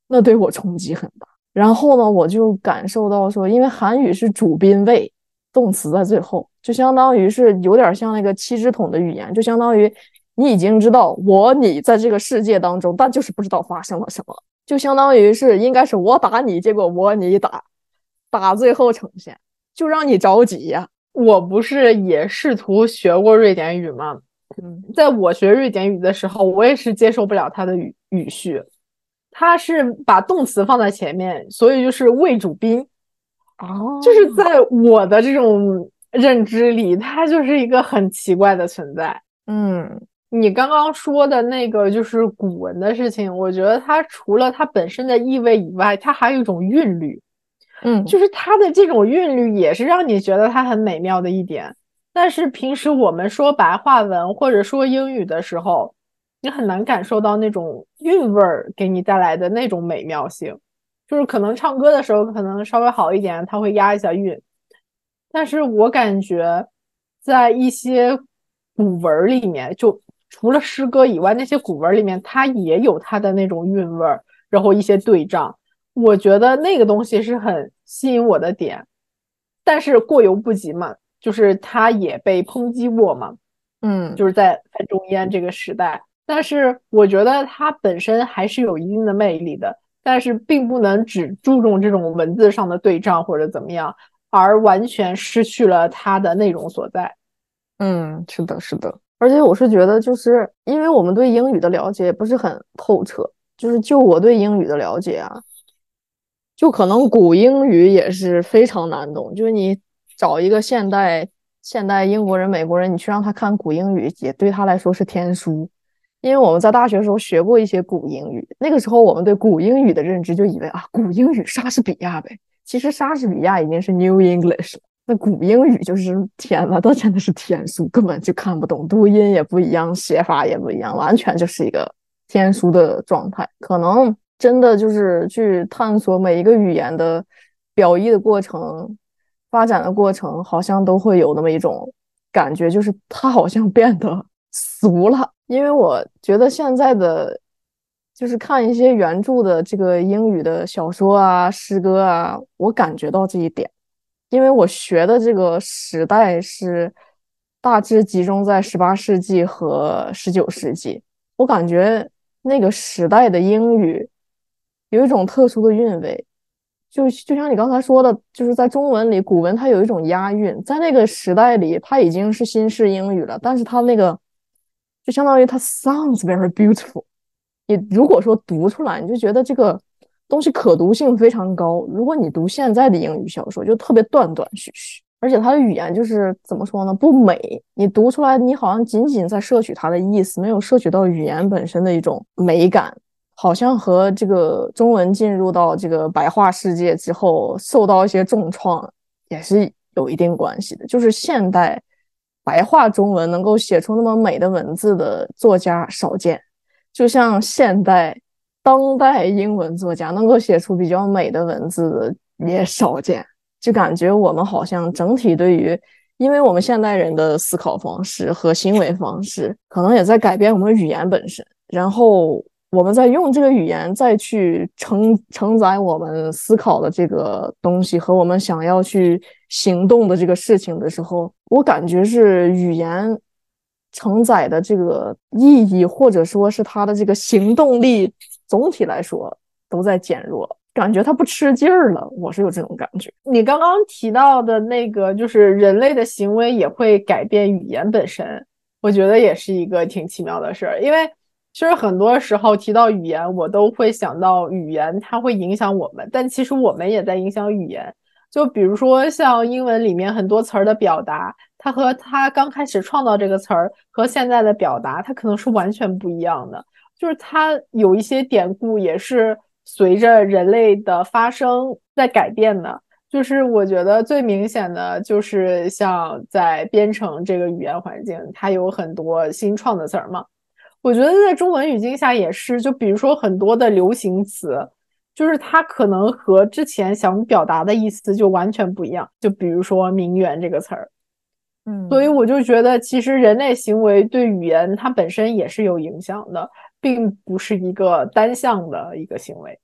那对我冲击很大。然后呢，我就感受到说，因为韩语是主宾谓，动词在最后，就相当于是有点像那个七支桶的语言，就相当于你已经知道我你在这个世界当中，但就是不知道发生了什么，就相当于是应该是我打你，结果我你打，打最后呈现，就让你着急呀。我不是也试图学过瑞典语吗？嗯，在我学瑞典语的时候，我也是接受不了它的语语序。它是把动词放在前面，所以就是谓主宾，哦，就是在我的这种认知里，它就是一个很奇怪的存在。嗯，你刚刚说的那个就是古文的事情，我觉得它除了它本身的意味以外，它还有一种韵律，嗯，就是它的这种韵律也是让你觉得它很美妙的一点。但是平时我们说白话文或者说英语的时候。你很难感受到那种韵味儿给你带来的那种美妙性，就是可能唱歌的时候可能稍微好一点，它会压一下韵，但是我感觉在一些古文里面，就除了诗歌以外，那些古文里面它也有它的那种韵味儿，然后一些对仗，我觉得那个东西是很吸引我的点，但是过犹不及嘛，就是它也被抨击过嘛，嗯，就是在范仲淹这个时代。但是我觉得它本身还是有一定的魅力的，但是并不能只注重这种文字上的对仗或者怎么样，而完全失去了它的内容所在。嗯，是的，是的。而且我是觉得，就是因为我们对英语的了解不是很透彻，就是就我对英语的了解啊，就可能古英语也是非常难懂。就是你找一个现代现代英国人、美国人，你去让他看古英语，也对他来说是天书。因为我们在大学时候学过一些古英语，那个时候我们对古英语的认知就以为啊，古英语莎士比亚呗。其实莎士比亚已经是 New English 了，那古英语就是天呐，那真的是天书，根本就看不懂，读音也不一样，写法也不一样，完全就是一个天书的状态。可能真的就是去探索每一个语言的表意的过程、发展的过程，好像都会有那么一种感觉，就是它好像变得俗了。因为我觉得现在的就是看一些原著的这个英语的小说啊、诗歌啊，我感觉到这一点。因为我学的这个时代是大致集中在十八世纪和十九世纪，我感觉那个时代的英语有一种特殊的韵味，就就像你刚才说的，就是在中文里，古文它有一种押韵，在那个时代里，它已经是新式英语了，但是它那个。就相当于它 sounds very beautiful。你如果说读出来，你就觉得这个东西可读性非常高。如果你读现在的英语小说，就特别断断续续，而且它的语言就是怎么说呢，不美。你读出来，你好像仅仅在摄取它的意思，没有摄取到语言本身的一种美感。好像和这个中文进入到这个白话世界之后，受到一些重创，也是有一定关系的。就是现代。白话中文能够写出那么美的文字的作家少见，就像现代当代英文作家能够写出比较美的文字的也少见，就感觉我们好像整体对于，因为我们现代人的思考方式和行为方式可能也在改变我们语言本身，然后。我们在用这个语言再去承承载我们思考的这个东西和我们想要去行动的这个事情的时候，我感觉是语言承载的这个意义，或者说是它的这个行动力，总体来说都在减弱，感觉它不吃劲儿了。我是有这种感觉。你刚刚提到的那个，就是人类的行为也会改变语言本身，我觉得也是一个挺奇妙的事儿，因为。其实很多时候提到语言，我都会想到语言它会影响我们，但其实我们也在影响语言。就比如说像英文里面很多词儿的表达，它和它刚开始创造这个词儿和现在的表达，它可能是完全不一样的。就是它有一些典故也是随着人类的发生在改变的。就是我觉得最明显的就是像在编程这个语言环境，它有很多新创的词儿嘛。我觉得在中文语境下也是，就比如说很多的流行词，就是它可能和之前想表达的意思就完全不一样。就比如说“名媛”这个词儿，嗯，所以我就觉得，其实人类行为对语言它本身也是有影响的，并不是一个单向的一个行为。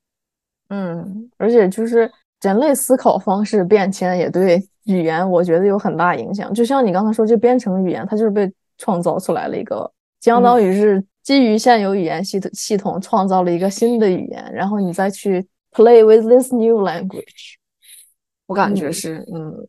嗯，而且就是人类思考方式变迁也对语言，我觉得有很大影响。就像你刚才说，这编程语言，它就是被创造出来了一个，相当于是基于现有语言系统系统创造了一个新的语言，然后你再去 play with this new language。我感觉是，嗯。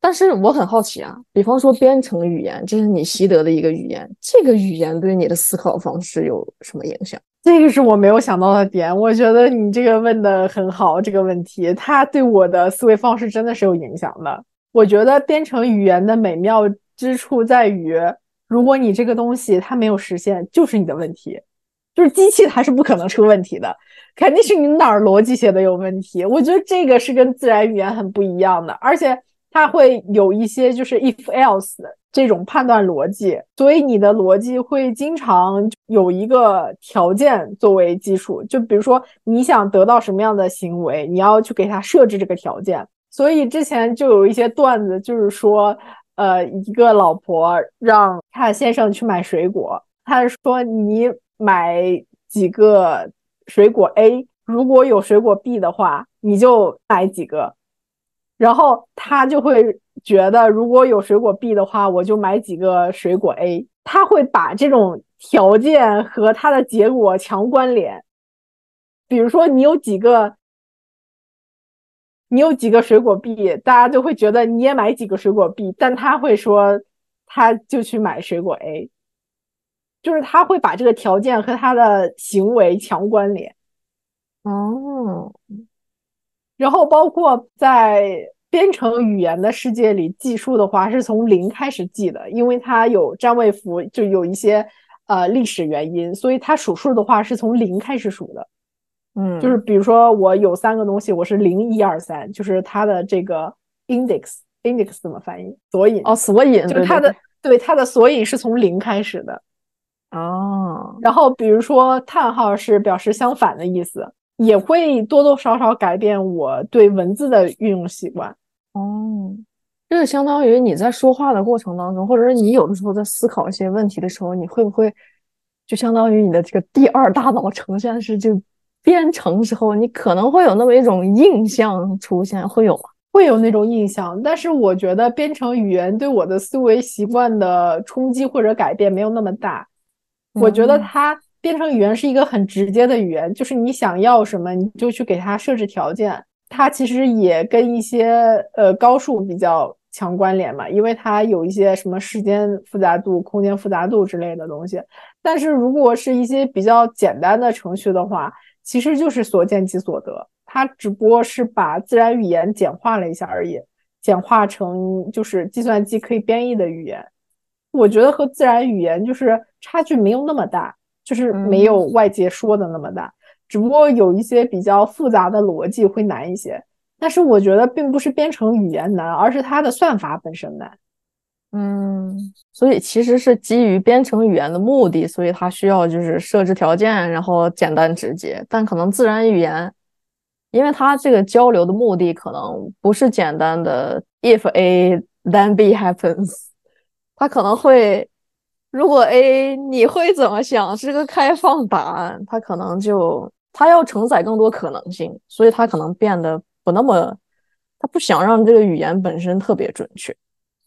但是我很好奇啊，比方说编程语言，这是你习得的一个语言，这个语言对你的思考方式有什么影响？这个是我没有想到的点，我觉得你这个问的很好，这个问题它对我的思维方式真的是有影响的。我觉得编程语言的美妙之处在于，如果你这个东西它没有实现，就是你的问题，就是机器它是不可能出问题的，肯定是你哪儿逻辑写的有问题。我觉得这个是跟自然语言很不一样的，而且。它会有一些就是 if else 这种判断逻辑，所以你的逻辑会经常有一个条件作为基础。就比如说你想得到什么样的行为，你要去给它设置这个条件。所以之前就有一些段子，就是说，呃，一个老婆让她的先生去买水果，她说你买几个水果 A，如果有水果 B 的话，你就买几个。然后他就会觉得，如果有水果 B 的话，我就买几个水果 A。他会把这种条件和他的结果强关联。比如说，你有几个，你有几个水果 B，大家就会觉得你也买几个水果 B。但他会说，他就去买水果 A，就是他会把这个条件和他的行为强关联。哦。然后包括在编程语言的世界里计数的话，是从零开始计的，因为它有占位符，就有一些呃历史原因，所以它数数的话是从零开始数的。嗯，就是比如说我有三个东西，我是零一二三，就是它的这个 index，index 怎么翻译？索引哦，索引，就是它的对它的索引是从零开始的。哦，然后比如说叹号是表示相反的意思。也会多多少少改变我对文字的运用习惯。哦，就是相当于你在说话的过程当中，或者是你有的时候在思考一些问题的时候，你会不会就相当于你的这个第二大脑呈现是就编程时候，你可能会有那么一种印象出现，会有吗？会有那种印象，但是我觉得编程语言对我的思维习惯的冲击或者改变没有那么大。我觉得它。编程语言是一个很直接的语言，就是你想要什么，你就去给它设置条件。它其实也跟一些呃高数比较强关联嘛，因为它有一些什么时间复杂度、空间复杂度之类的东西。但是如果是一些比较简单的程序的话，其实就是所见即所得，它只不过是把自然语言简化了一下而已，简化成就是计算机可以编译的语言。我觉得和自然语言就是差距没有那么大。就是没有外界说的那么大，只不过有一些比较复杂的逻辑会难一些。但是我觉得并不是编程语言难，而是它的算法本身难。嗯，所以其实是基于编程语言的目的，所以它需要就是设置条件，然后简单直接。但可能自然语言，因为它这个交流的目的可能不是简单的 if A then B happens，它可能会。如果 A 你会怎么想是个开放答案，它可能就它要承载更多可能性，所以它可能变得不那么，它不想让这个语言本身特别准确。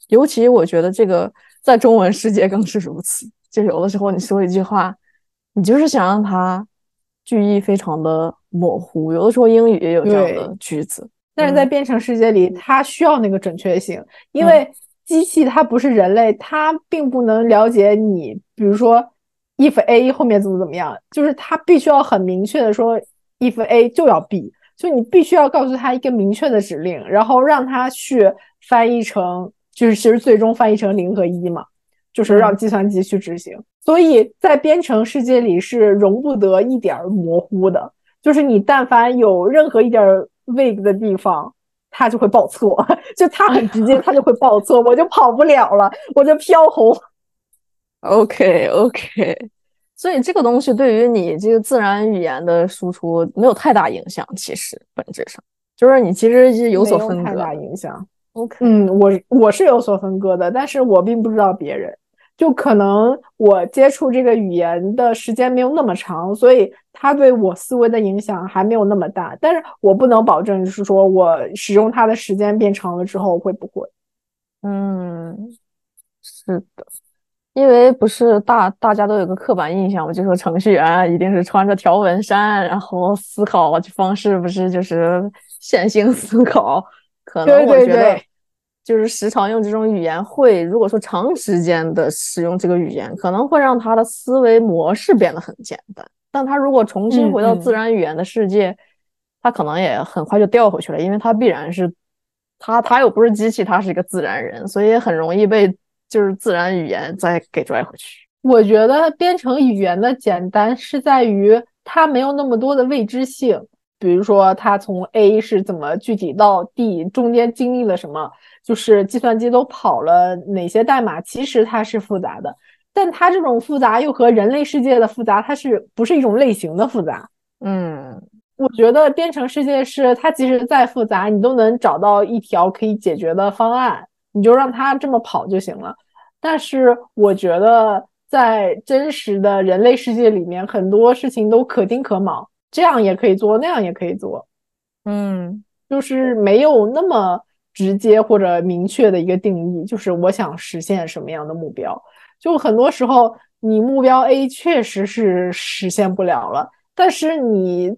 尤其我觉得这个在中文世界更是如此，就有的时候你说一句话，你就是想让它句意非常的模糊。有的时候英语也有这样的句子，但是在编程世界里，它需要那个准确性，因为。机器它不是人类，它并不能了解你。比如说，if A 后面怎么怎么样，就是它必须要很明确的说，if A 就要 B，就你必须要告诉他一个明确的指令，然后让他去翻译成，就是其实最终翻译成零和一嘛，就是让计算机去执行。所以在编程世界里是容不得一点模糊的，就是你但凡有任何一点 vague 的地方。他就会报错，就他很直接，他就会报错，我就跑不了了，我就飘红。OK OK，所以这个东西对于你这个自然语言的输出没有太大影响。其实本质上就是你其实是有所分割。太大影响。OK，嗯，我我是有所分割的，但是我并不知道别人。就可能我接触这个语言的时间没有那么长，所以它对我思维的影响还没有那么大。但是我不能保证，就是说我使用它的时间变长了之后会不会？嗯，是的，因为不是大大家都有个刻板印象，我就说程序员一定是穿着条纹衫，然后思考方式不是就是线性思考。可能我觉得。就是时常用这种语言会，如果说长时间的使用这个语言，可能会让他的思维模式变得很简单。但他如果重新回到自然语言的世界，他可能也很快就掉回去了，因为他必然是他他又不是机器，他是一个自然人，所以很容易被就是自然语言再给拽回去。我觉得编程语言的简单是在于它没有那么多的未知性，比如说它从 A 是怎么具体到 D 中间经历了什么。就是计算机都跑了哪些代码？其实它是复杂的，但它这种复杂又和人类世界的复杂，它是不是一种类型的复杂？嗯，我觉得编程世界是它即使再复杂，你都能找到一条可以解决的方案，你就让它这么跑就行了。但是我觉得在真实的人类世界里面，很多事情都可丁可卯，这样也可以做，那样也可以做，嗯，就是没有那么。直接或者明确的一个定义，就是我想实现什么样的目标。就很多时候，你目标 A 确实是实现不了了，但是你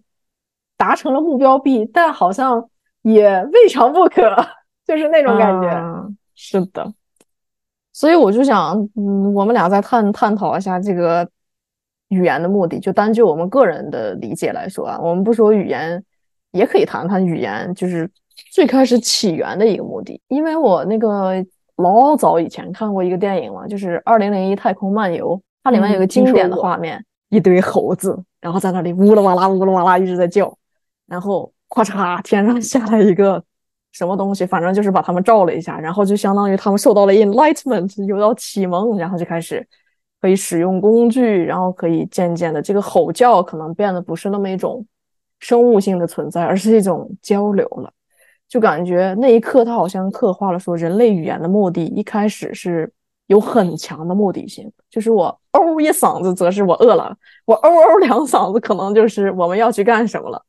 达成了目标 B，但好像也未尝不可，就是那种感觉。是的，所以我就想，嗯，我们俩再探探讨一下这个语言的目的。就单就我们个人的理解来说啊，我们不说语言，也可以谈谈语言，就是。最开始起源的一个目的，因为我那个老早以前看过一个电影嘛，就是《二零零一太空漫游》，它里面有个经典的画面，一堆猴子，然后在那里呜啦哇啦、呜啦哇啦一直在叫，然后咔嚓，天上下来一个什么东西，反正就是把他们照了一下，然后就相当于他们受到了 enlightenment，有到启蒙，然后就开始可以使用工具，然后可以渐渐的这个吼叫可能变得不是那么一种生物性的存在，而是一种交流了。就感觉那一刻，他好像刻画了说，人类语言的目的一开始是有很强的目的性，就是我嗷一嗓子，则是我饿了；我嗷嗷两嗓子，可能就是我们要去干什么了。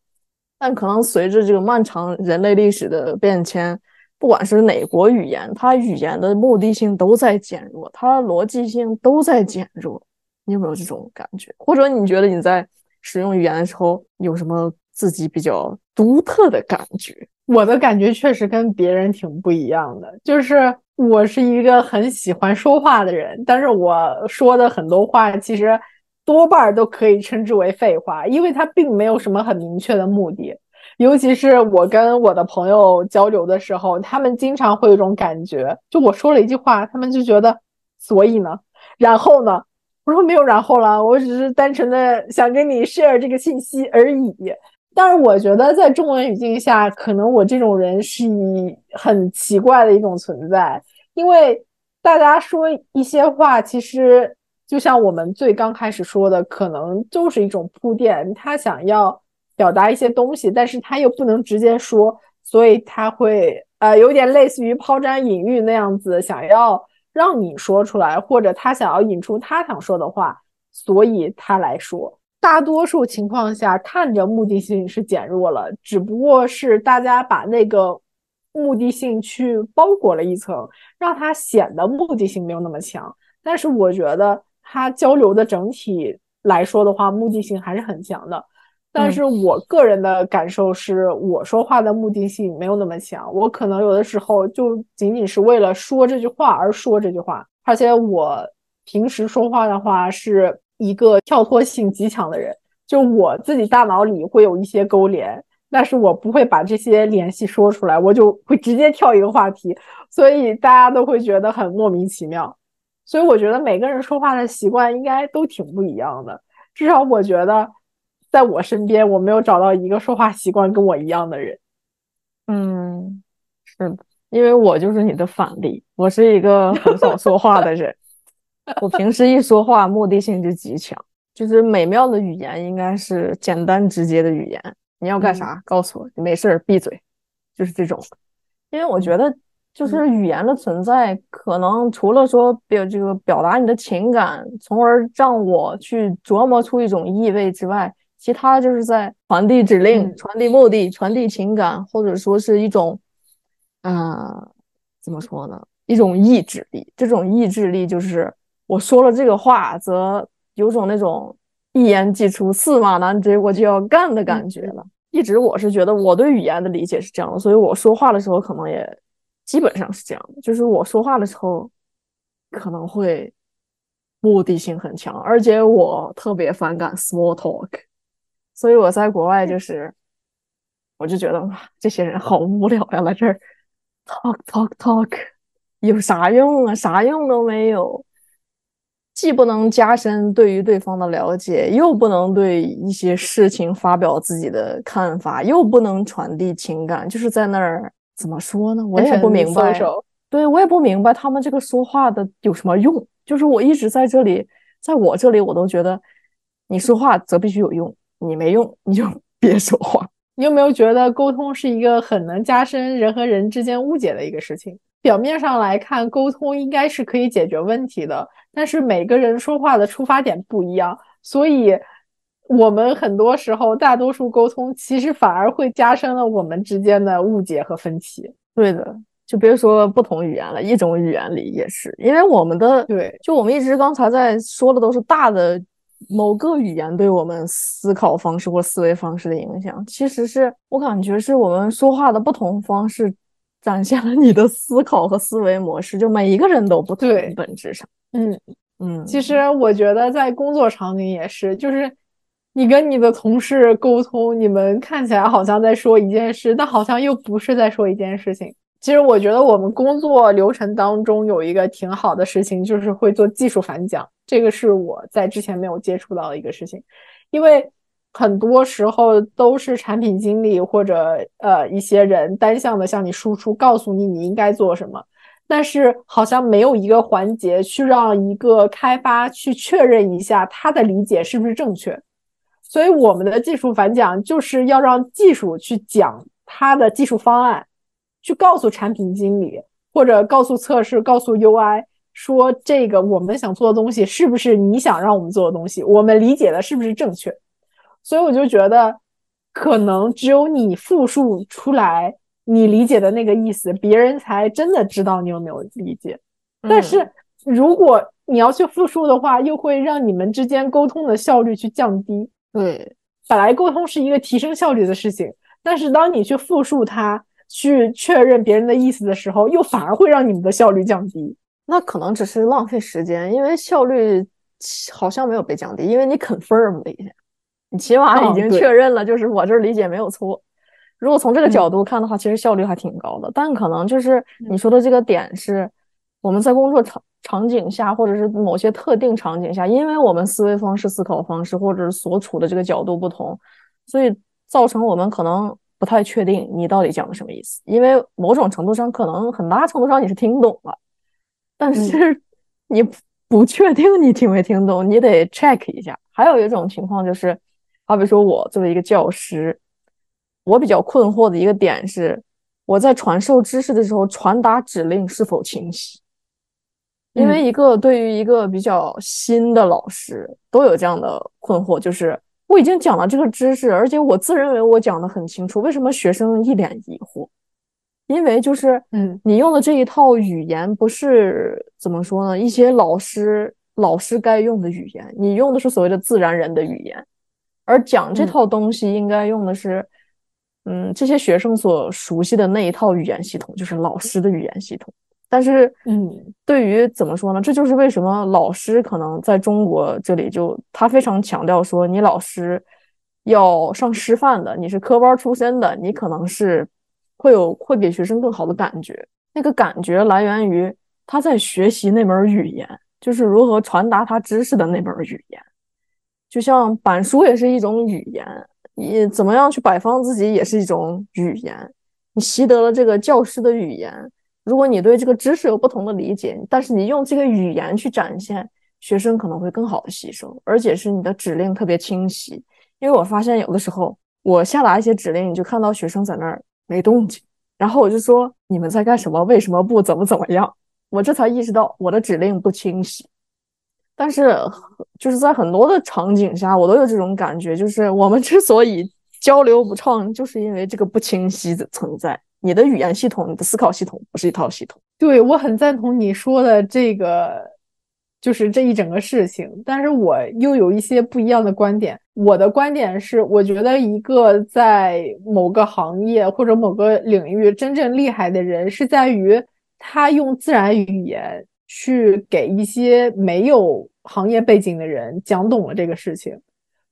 但可能随着这个漫长人类历史的变迁，不管是哪国语言，它语言的目的性都在减弱，它逻辑性都在减弱。你有没有这种感觉？或者你觉得你在使用语言的时候有什么自己比较独特的感觉？我的感觉确实跟别人挺不一样的，就是我是一个很喜欢说话的人，但是我说的很多话其实多半都可以称之为废话，因为它并没有什么很明确的目的。尤其是我跟我的朋友交流的时候，他们经常会有一种感觉，就我说了一句话，他们就觉得，所以呢，然后呢，我说没有然后了，我只是单纯的想跟你 share 这个信息而已。但是我觉得，在中文语境下，可能我这种人是以很奇怪的一种存在，因为大家说一些话，其实就像我们最刚开始说的，可能就是一种铺垫，他想要表达一些东西，但是他又不能直接说，所以他会呃有点类似于抛砖引玉那样子，想要让你说出来，或者他想要引出他想说的话，所以他来说。大多数情况下，看着目的性是减弱了，只不过是大家把那个目的性去包裹了一层，让它显得目的性没有那么强。但是我觉得它交流的整体来说的话，目的性还是很强的。但是我个人的感受是，我说话的目的性没有那么强，我可能有的时候就仅仅是为了说这句话而说这句话，而且我平时说话的话是。一个跳脱性极强的人，就我自己大脑里会有一些勾连，但是我不会把这些联系说出来，我就会直接跳一个话题，所以大家都会觉得很莫名其妙。所以我觉得每个人说话的习惯应该都挺不一样的，至少我觉得，在我身边我没有找到一个说话习惯跟我一样的人。嗯，是的，因为我就是你的反例，我是一个很少说话的人。我平时一说话，目的性就极强。就是美妙的语言应该是简单直接的语言。你要干啥？告诉我，没事儿闭嘴，就是这种。因为我觉得，就是语言的存在，可能除了说表这个表达你的情感，从而让我去琢磨出一种意味之外，其他就是在传递指令、传递目的、传递情感，或者说是一种，啊，怎么说呢？一种意志力。这种意志力就是我说了这个话，则有种那种。一言既出，驷马难追，我就要干的感觉了。一直我是觉得我对语言的理解是这样的，所以我说话的时候可能也基本上是这样的，就是我说话的时候可能会目的性很强，而且我特别反感 small talk，所以我在国外就是我就觉得这些人好无聊呀，来这儿 talk talk talk 有啥用啊？啥用都没有。既不能加深对于对方的了解，又不能对一些事情发表自己的看法，又不能传递情感，就是在那儿怎么说呢？我也不明白。对我也不明白他们这个说话的有什么用。就是我一直在这里，在我这里，我都觉得你说话则必须有用，你没用你就 别说话。你有没有觉得沟通是一个很能加深人和人之间误解的一个事情？表面上来看，沟通应该是可以解决问题的。但是每个人说话的出发点不一样，所以我们很多时候大多数沟通其实反而会加深了我们之间的误解和分歧。对的，就别说不同语言了，一种语言里也是，因为我们的对，就我们一直刚才在说的都是大的某个语言对我们思考方式或思维方式的影响，其实是我感觉是我们说话的不同方式展现了你的思考和思维模式，就每一个人都不同，本质上。嗯嗯，其实我觉得在工作场景也是，就是你跟你的同事沟通，你们看起来好像在说一件事，但好像又不是在说一件事情。其实我觉得我们工作流程当中有一个挺好的事情，就是会做技术反讲，这个是我在之前没有接触到的一个事情，因为很多时候都是产品经理或者呃一些人单向的向你输出，告诉你你应该做什么。但是好像没有一个环节去让一个开发去确认一下他的理解是不是正确，所以我们的技术反讲就是要让技术去讲他的技术方案，去告诉产品经理或者告诉测试、告诉 UI 说这个我们想做的东西是不是你想让我们做的东西，我们理解的是不是正确。所以我就觉得，可能只有你复述出来。你理解的那个意思，别人才真的知道你有没有理解。但是如果你要去复述的话，又会让你们之间沟通的效率去降低。对，本来沟通是一个提升效率的事情，但是当你去复述它，去确认别人的意思的时候，又反而会让你们的效率降低。那可能只是浪费时间，因为效率好像没有被降低，因为你 confirm 了一下，你起码已经确认了，就是我这理解没有错。如果从这个角度看的话，其实效率还挺高的。但可能就是你说的这个点是，我们在工作场场景下，或者是某些特定场景下，因为我们思维方式、思考方式，或者是所处的这个角度不同，所以造成我们可能不太确定你到底讲的什么意思。因为某种程度上，可能很大程度上你是听懂了，但是你不确定你听没听懂，你得 check 一下。还有一种情况就是，好比说我作为一个教师。我比较困惑的一个点是，我在传授知识的时候，传达指令是否清晰？因为一个对于一个比较新的老师都有这样的困惑，就是我已经讲了这个知识，而且我自认为我讲的很清楚，为什么学生一脸疑惑？因为就是，嗯，你用的这一套语言不是怎么说呢？一些老师老师该用的语言，你用的是所谓的自然人的语言，而讲这套东西应该用的是。嗯，这些学生所熟悉的那一套语言系统，就是老师的语言系统。但是，嗯，对于怎么说呢？这就是为什么老师可能在中国这里就他非常强调说，你老师要上师范的，你是科班出身的，你可能是会有会给学生更好的感觉。那个感觉来源于他在学习那门语言，就是如何传达他知识的那门语言。就像板书也是一种语言。你怎么样去摆放自己也是一种语言，你习得了这个教师的语言。如果你对这个知识有不同的理解，但是你用这个语言去展现，学生可能会更好的吸收，而且是你的指令特别清晰。因为我发现有的时候我下达一些指令，你就看到学生在那儿没动静，然后我就说你们在干什么？为什么不怎么怎么样？我这才意识到我的指令不清晰。但是就是在很多的场景下，我都有这种感觉，就是我们之所以交流不畅，就是因为这个不清晰的存在。你的语言系统，你的思考系统不是一套系统。对我很赞同你说的这个，就是这一整个事情。但是我又有一些不一样的观点。我的观点是，我觉得一个在某个行业或者某个领域真正厉害的人，是在于他用自然语言去给一些没有行业背景的人讲懂了这个事情。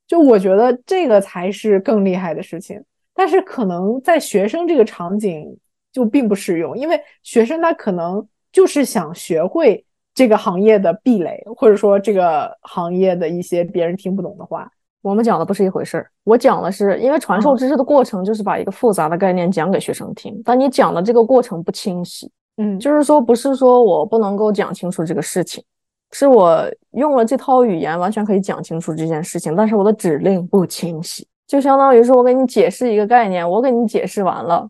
就我觉得这个才是更厉害的事情。但是可能在学生这个场景就并不适用，因为学生他可能就是想学会这个行业的壁垒，或者说这个行业的一些别人听不懂的话。我们讲的不是一回事儿。我讲的是，因为传授知识的过程就是把一个复杂的概念讲给学生听，但你讲的这个过程不清晰。嗯，就是说不是说我不能够讲清楚这个事情，是我用了这套语言完全可以讲清楚这件事情，但是我的指令不清晰。就相当于是我给你解释一个概念，我给你解释完了，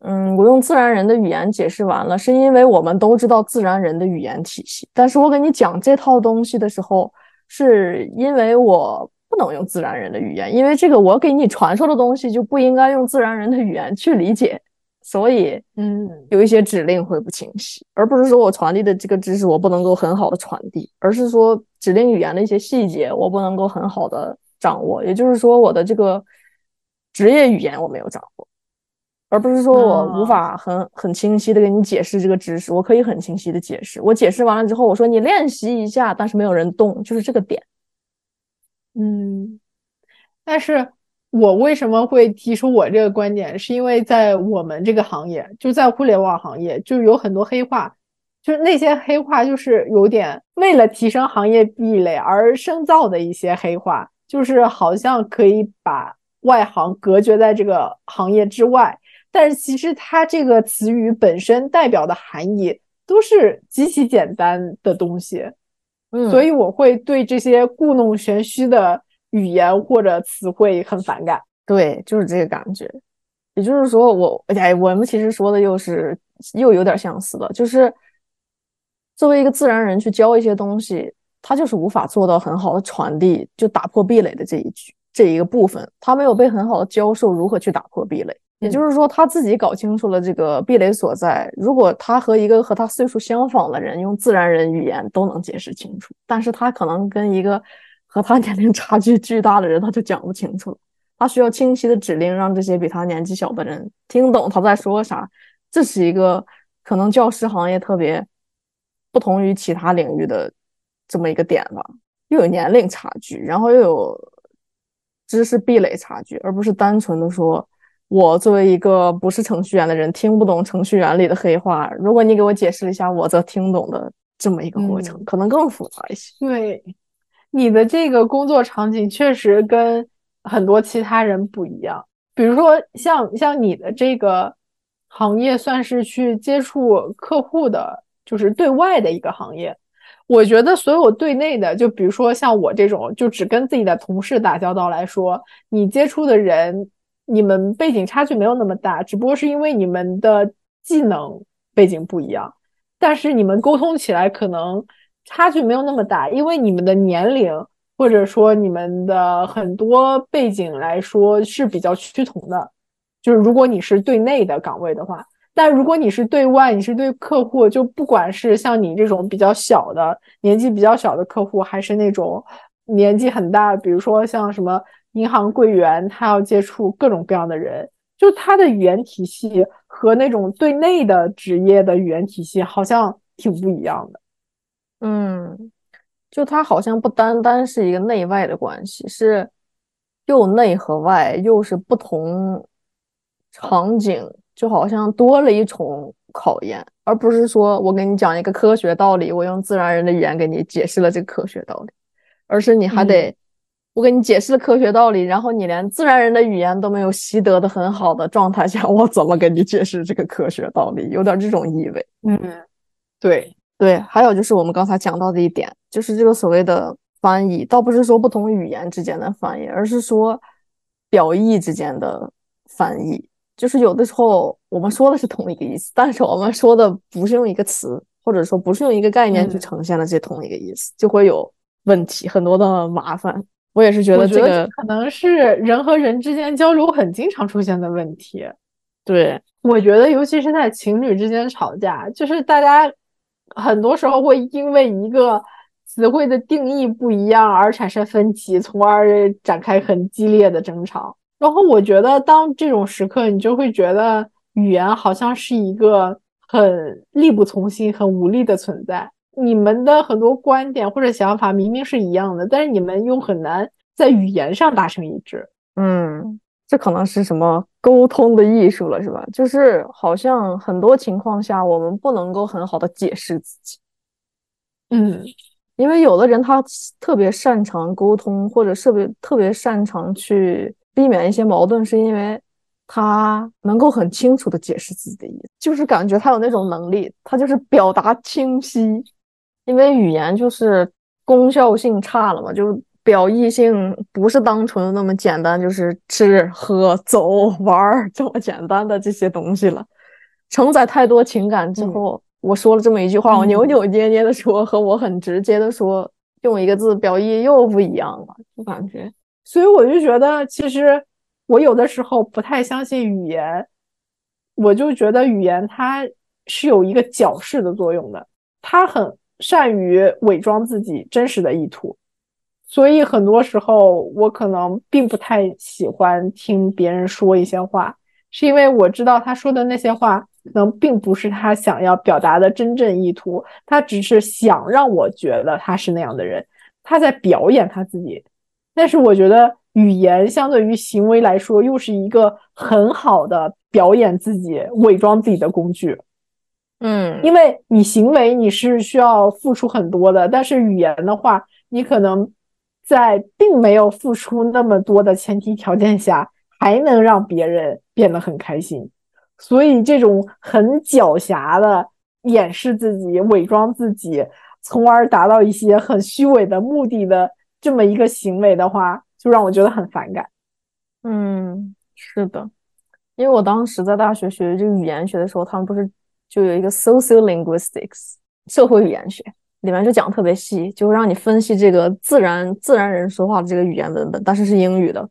嗯，我用自然人的语言解释完了，是因为我们都知道自然人的语言体系。但是我给你讲这套东西的时候，是因为我不能用自然人的语言，因为这个我给你传授的东西就不应该用自然人的语言去理解，所以，嗯，有一些指令会不清晰，而不是说我传递的这个知识我不能够很好的传递，而是说指令语言的一些细节我不能够很好的。掌握，也就是说，我的这个职业语言我没有掌握，而不是说我无法很很清晰的给你解释这个知识。我可以很清晰的解释，我解释完了之后，我说你练习一下，但是没有人动，就是这个点。嗯，但是我为什么会提出我这个观点，是因为在我们这个行业，就在互联网行业，就有很多黑话，就是那些黑话，就是有点为了提升行业壁垒而生造的一些黑话。就是好像可以把外行隔绝在这个行业之外，但是其实它这个词语本身代表的含义都是极其简单的东西，嗯，所以我会对这些故弄玄虚的语言或者词汇很反感。对，就是这个感觉。也就是说，我哎，我们其实说的又是又有点相似的，就是作为一个自然人去教一些东西。他就是无法做到很好的传递，就打破壁垒的这一句这一个部分，他没有被很好的教授如何去打破壁垒。也就是说，他自己搞清楚了这个壁垒所在。如果他和一个和他岁数相仿的人用自然人语言都能解释清楚，但是他可能跟一个和他年龄差距巨大的人，他就讲不清楚了。他需要清晰的指令，让这些比他年纪小的人听懂他在说啥。这是一个可能教师行业特别不同于其他领域的。这么一个点吧，又有年龄差距，然后又有知识壁垒差距，而不是单纯的说，我作为一个不是程序员的人听不懂程序员里的黑话，如果你给我解释一下，我则听懂的这么一个过程，可能更复杂一些。对，你的这个工作场景确实跟很多其他人不一样，比如说像像你的这个行业，算是去接触客户的，就是对外的一个行业。我觉得所有对内的，就比如说像我这种，就只跟自己的同事打交道来说，你接触的人，你们背景差距没有那么大，只不过是因为你们的技能背景不一样，但是你们沟通起来可能差距没有那么大，因为你们的年龄或者说你们的很多背景来说是比较趋同的，就是如果你是对内的岗位的话。但如果你是对外，你是对客户，就不管是像你这种比较小的年纪比较小的客户，还是那种年纪很大，比如说像什么银行柜员，他要接触各种各样的人，就他的语言体系和那种对内的职业的语言体系好像挺不一样的。嗯，就他好像不单单是一个内外的关系，是又内和外，又是不同场景。就好像多了一重考验，而不是说我给你讲一个科学道理，我用自然人的语言给你解释了这个科学道理，而是你还得我给你解释了科学道理，然后你连自然人的语言都没有习得的很好的状态下，我怎么给你解释这个科学道理？有点这种意味。嗯，对，对，还有就是我们刚才讲到的一点，就是这个所谓的翻译，倒不是说不同语言之间的翻译，而是说表意之间的翻译。就是有的时候我们说的是同一个意思，但是我们说的不是用一个词，或者说不是用一个概念去呈现了这同一个意思，就会有问题，很多的麻烦。我也是觉得这个可能是人和人之间交流很经常出现的问题。对，我觉得尤其是在情侣之间吵架，就是大家很多时候会因为一个词汇的定义不一样而产生分歧，从而展开很激烈的争吵。然后我觉得，当这种时刻，你就会觉得语言好像是一个很力不从心、很无力的存在。你们的很多观点或者想法明明是一样的，但是你们又很难在语言上达成一致。嗯，这可能是什么沟通的艺术了，是吧？就是好像很多情况下，我们不能够很好的解释自己。嗯，因为有的人他特别擅长沟通，或者特别特别擅长去。避免一些矛盾，是因为他能够很清楚的解释自己的意思，就是感觉他有那种能力，他就是表达清晰。因为语言就是功效性差了嘛，就表意性不是单纯那么简单，就是吃喝走玩这么简单的这些东西了。承载太多情感之后，我说了这么一句话，我扭扭捏捏的说，和我很直接的说，用一个字表意又不一样了，就感觉。所以我就觉得，其实我有的时候不太相信语言，我就觉得语言它是有一个矫饰的作用的，它很善于伪装自己真实的意图。所以很多时候，我可能并不太喜欢听别人说一些话，是因为我知道他说的那些话可能并不是他想要表达的真正意图，他只是想让我觉得他是那样的人，他在表演他自己。但是我觉得语言相对于行为来说，又是一个很好的表演自己、伪装自己的工具。嗯，因为你行为你是需要付出很多的，但是语言的话，你可能在并没有付出那么多的前提条件下，还能让别人变得很开心。所以这种很狡黠的掩饰自己、伪装自己，从而达到一些很虚伪的目的的。这么一个行为的话，就让我觉得很反感。嗯，是的，因为我当时在大学学这个语言学的时候，他们不是就有一个 social linguistics 社会语言学，里面就讲特别细，就会让你分析这个自然自然人说话的这个语言文本，但是是英语的，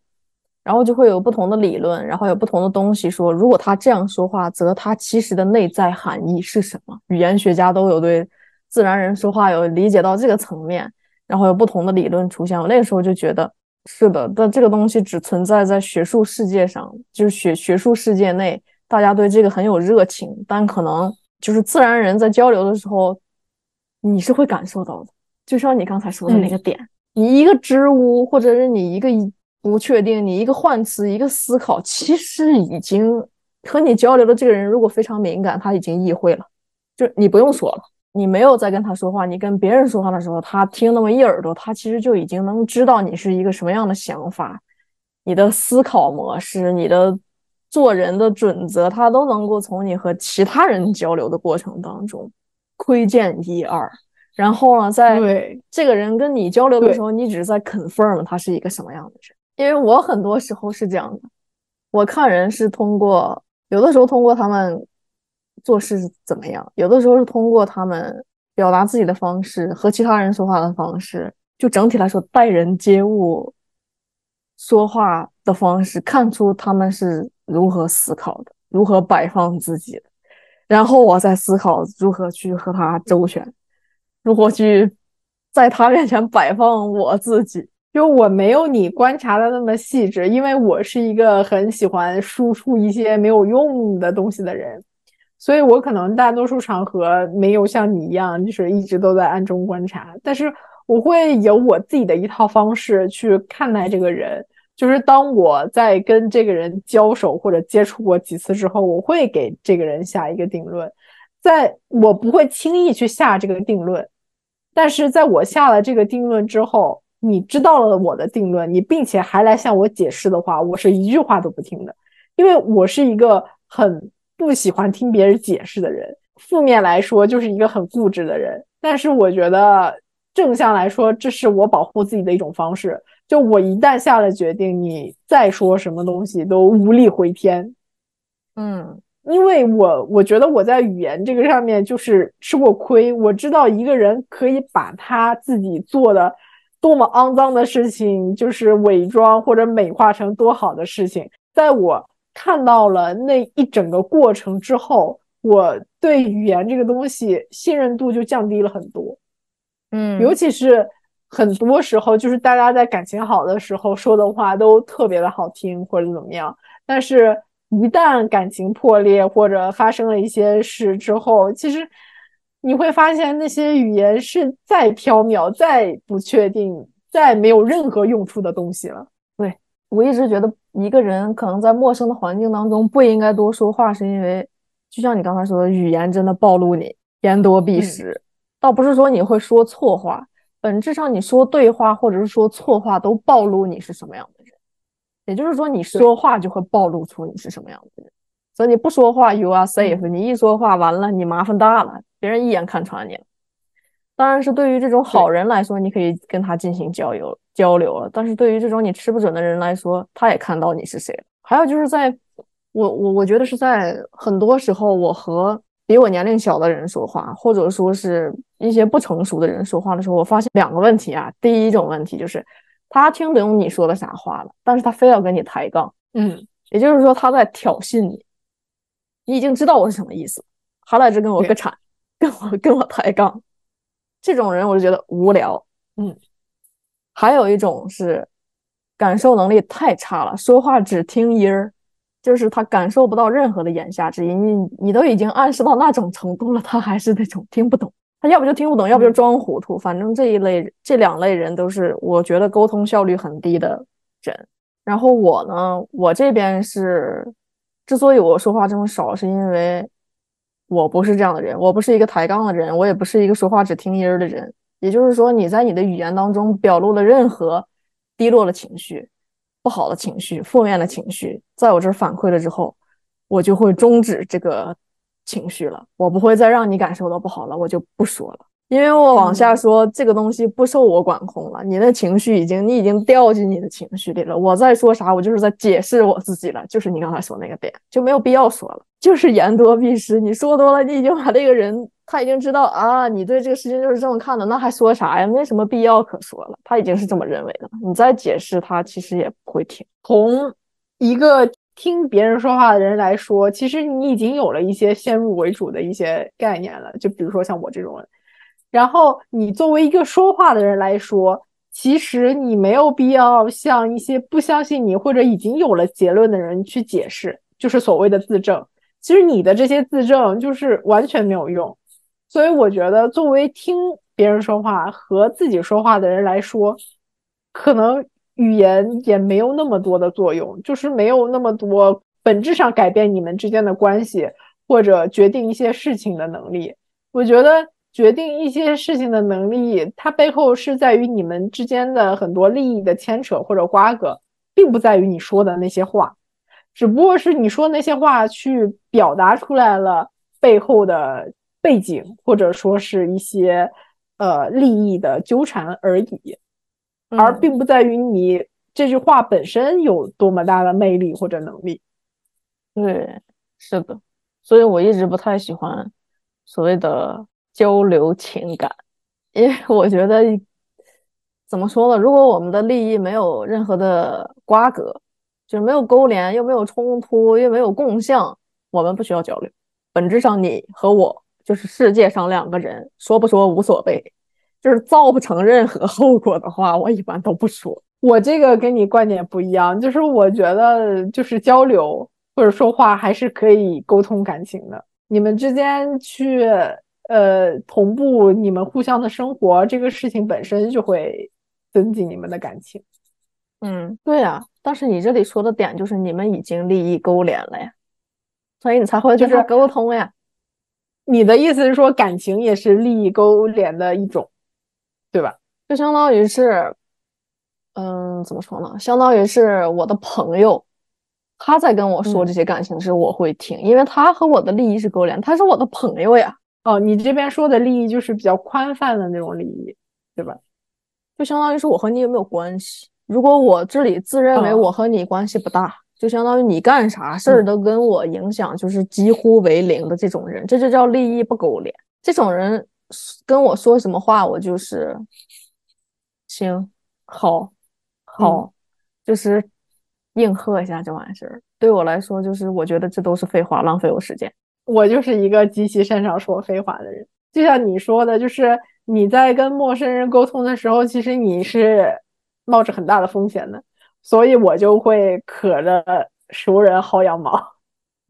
然后就会有不同的理论，然后有不同的东西说，如果他这样说话，则他其实的内在含义是什么？语言学家都有对自然人说话有理解到这个层面。然后有不同的理论出现，我那个时候就觉得是的，但这个东西只存在在学术世界上，就是学学术世界内，大家对这个很有热情，但可能就是自然人在交流的时候，你是会感受到的，就像你刚才说的那个点，你一个支吾，或者是你一个不确定，你一个换词，一个思考，其实已经和你交流的这个人如果非常敏感，他已经意会了，就你不用说了。你没有在跟他说话，你跟别人说话的时候，他听那么一耳朵，他其实就已经能知道你是一个什么样的想法，你的思考模式，你的做人的准则，他都能够从你和其他人交流的过程当中窥见一二。然后呢，在这个人跟你交流的时候，你只是在 confirm 他是一个什么样的人。因为我很多时候是这样的，我看人是通过，有的时候通过他们。做事怎么样？有的时候是通过他们表达自己的方式和其他人说话的方式，就整体来说待人接物、说话的方式，看出他们是如何思考的，如何摆放自己的。然后我再思考如何去和他周旋，如何去在他面前摆放我自己。就我没有你观察的那么细致，因为我是一个很喜欢输出一些没有用的东西的人。所以我可能大多数场合没有像你一样，就是一直都在暗中观察，但是我会有我自己的一套方式去看待这个人。就是当我在跟这个人交手或者接触过几次之后，我会给这个人下一个定论，在我不会轻易去下这个定论，但是在我下了这个定论之后，你知道了我的定论，你并且还来向我解释的话，我是一句话都不听的，因为我是一个很。不喜欢听别人解释的人，负面来说就是一个很固执的人，但是我觉得正向来说，这是我保护自己的一种方式。就我一旦下了决定，你再说什么东西都无力回天。嗯，因为我我觉得我在语言这个上面就是吃过亏，我知道一个人可以把他自己做的多么肮脏的事情，就是伪装或者美化成多好的事情。在我看到了那一整个过程之后，我对语言这个东西信任度就降低了很多。嗯，尤其是很多时候，就是大家在感情好的时候说的话都特别的好听或者怎么样，但是。一旦感情破裂或者发生了一些事之后，其实你会发现那些语言是再缥缈、再不确定、再没有任何用处的东西了。对我一直觉得，一个人可能在陌生的环境当中不应该多说话，是因为就像你刚才说的，语言真的暴露你，言多必失。倒不是说你会说错话，本质上你说对话或者是说错话都暴露你是什么样的人。也就是说，你说话就会暴露出你是什么样的人，所以你不说话，you are safe。你一说话，完了，你麻烦大了，别人一眼看穿你了。当然是对于这种好人来说，你可以跟他进行交流交流了。但是对于这种你吃不准的人来说，他也看到你是谁了。还有就是在我我我觉得是在很多时候，我和比我年龄小的人说话，或者说是一些不成熟的人说话的时候，我发现两个问题啊。第一种问题就是。他听不懂你说的啥话了，但是他非要跟你抬杠，嗯，也就是说他在挑衅你，你已经知道我是什么意思，还来这跟我个铲，跟我跟我抬杠，这种人我就觉得无聊，嗯，还有一种是感受能力太差了，说话只听音儿，就是他感受不到任何的言下之意，你你都已经暗示到那种程度了，他还是那种听不懂。他要不就听不懂，要不就装糊涂，反正这一类这两类人都是我觉得沟通效率很低的人。然后我呢，我这边是，之所以我说话这么少，是因为我不是这样的人，我不是一个抬杠的人，我也不是一个说话只听音儿的人。也就是说，你在你的语言当中表露了任何低落的情绪、不好的情绪、负面的情绪，在我这儿反馈了之后，我就会终止这个。情绪了，我不会再让你感受到不好了，我就不说了，因为我往下说这个东西不受我管控了，你的情绪已经你已经掉进你的情绪里了，我再说啥，我就是在解释我自己了，就是你刚才说那个点就没有必要说了，就是言多必失，你说多了，你已经把这个人他已经知道啊，你对这个事情就是这么看的，那还说啥呀？没什么必要可说了，他已经是这么认为的，你再解释他其实也不会听。从一个。听别人说话的人来说，其实你已经有了一些先入为主的一些概念了。就比如说像我这种人，然后你作为一个说话的人来说，其实你没有必要向一些不相信你或者已经有了结论的人去解释，就是所谓的自证。其实你的这些自证就是完全没有用。所以我觉得，作为听别人说话和自己说话的人来说，可能。语言也没有那么多的作用，就是没有那么多本质上改变你们之间的关系或者决定一些事情的能力。我觉得决定一些事情的能力，它背后是在于你们之间的很多利益的牵扯或者瓜葛，并不在于你说的那些话，只不过是你说那些话去表达出来了背后的背景，或者说是一些呃利益的纠缠而已。而并不在于你这句话本身有多么大的魅力或者能力。对，是的，所以我一直不太喜欢所谓的交流情感，因为 我觉得怎么说呢？如果我们的利益没有任何的瓜葛，就是没有勾连，又没有冲突，又没有共向，我们不需要交流。本质上，你和我就是世界上两个人，说不说无所谓。就是造不成任何后果的话，我一般都不说。我这个跟你观点不一样，就是我觉得就是交流或者说话还是可以沟通感情的。你们之间去呃同步你们互相的生活，这个事情本身就会增进你们的感情。嗯，对呀。但是你这里说的点就是你们已经利益勾连了呀，所以你才会就是沟通呀。你的意思是说感情也是利益勾连的一种？对吧？就相当于是，嗯，怎么说呢？相当于是我的朋友，他在跟我说这些感情时，我会听，因为他和我的利益是勾连，他是我的朋友呀。哦，你这边说的利益就是比较宽泛的那种利益，对吧？就相当于是我和你有没有关系。如果我这里自认为我和你关系不大，就相当于你干啥事儿都跟我影响就是几乎为零的这种人，这就叫利益不勾连。这种人跟我说什么话，我就是行，好，好，就是应和一下就完事儿。对我来说，就是我觉得这都是废话，浪费我时间。我就是一个极其擅长说废话的人，就像你说的，就是你在跟陌生人沟通的时候，其实你是冒着很大的风险的，所以我就会可着熟人薅羊毛，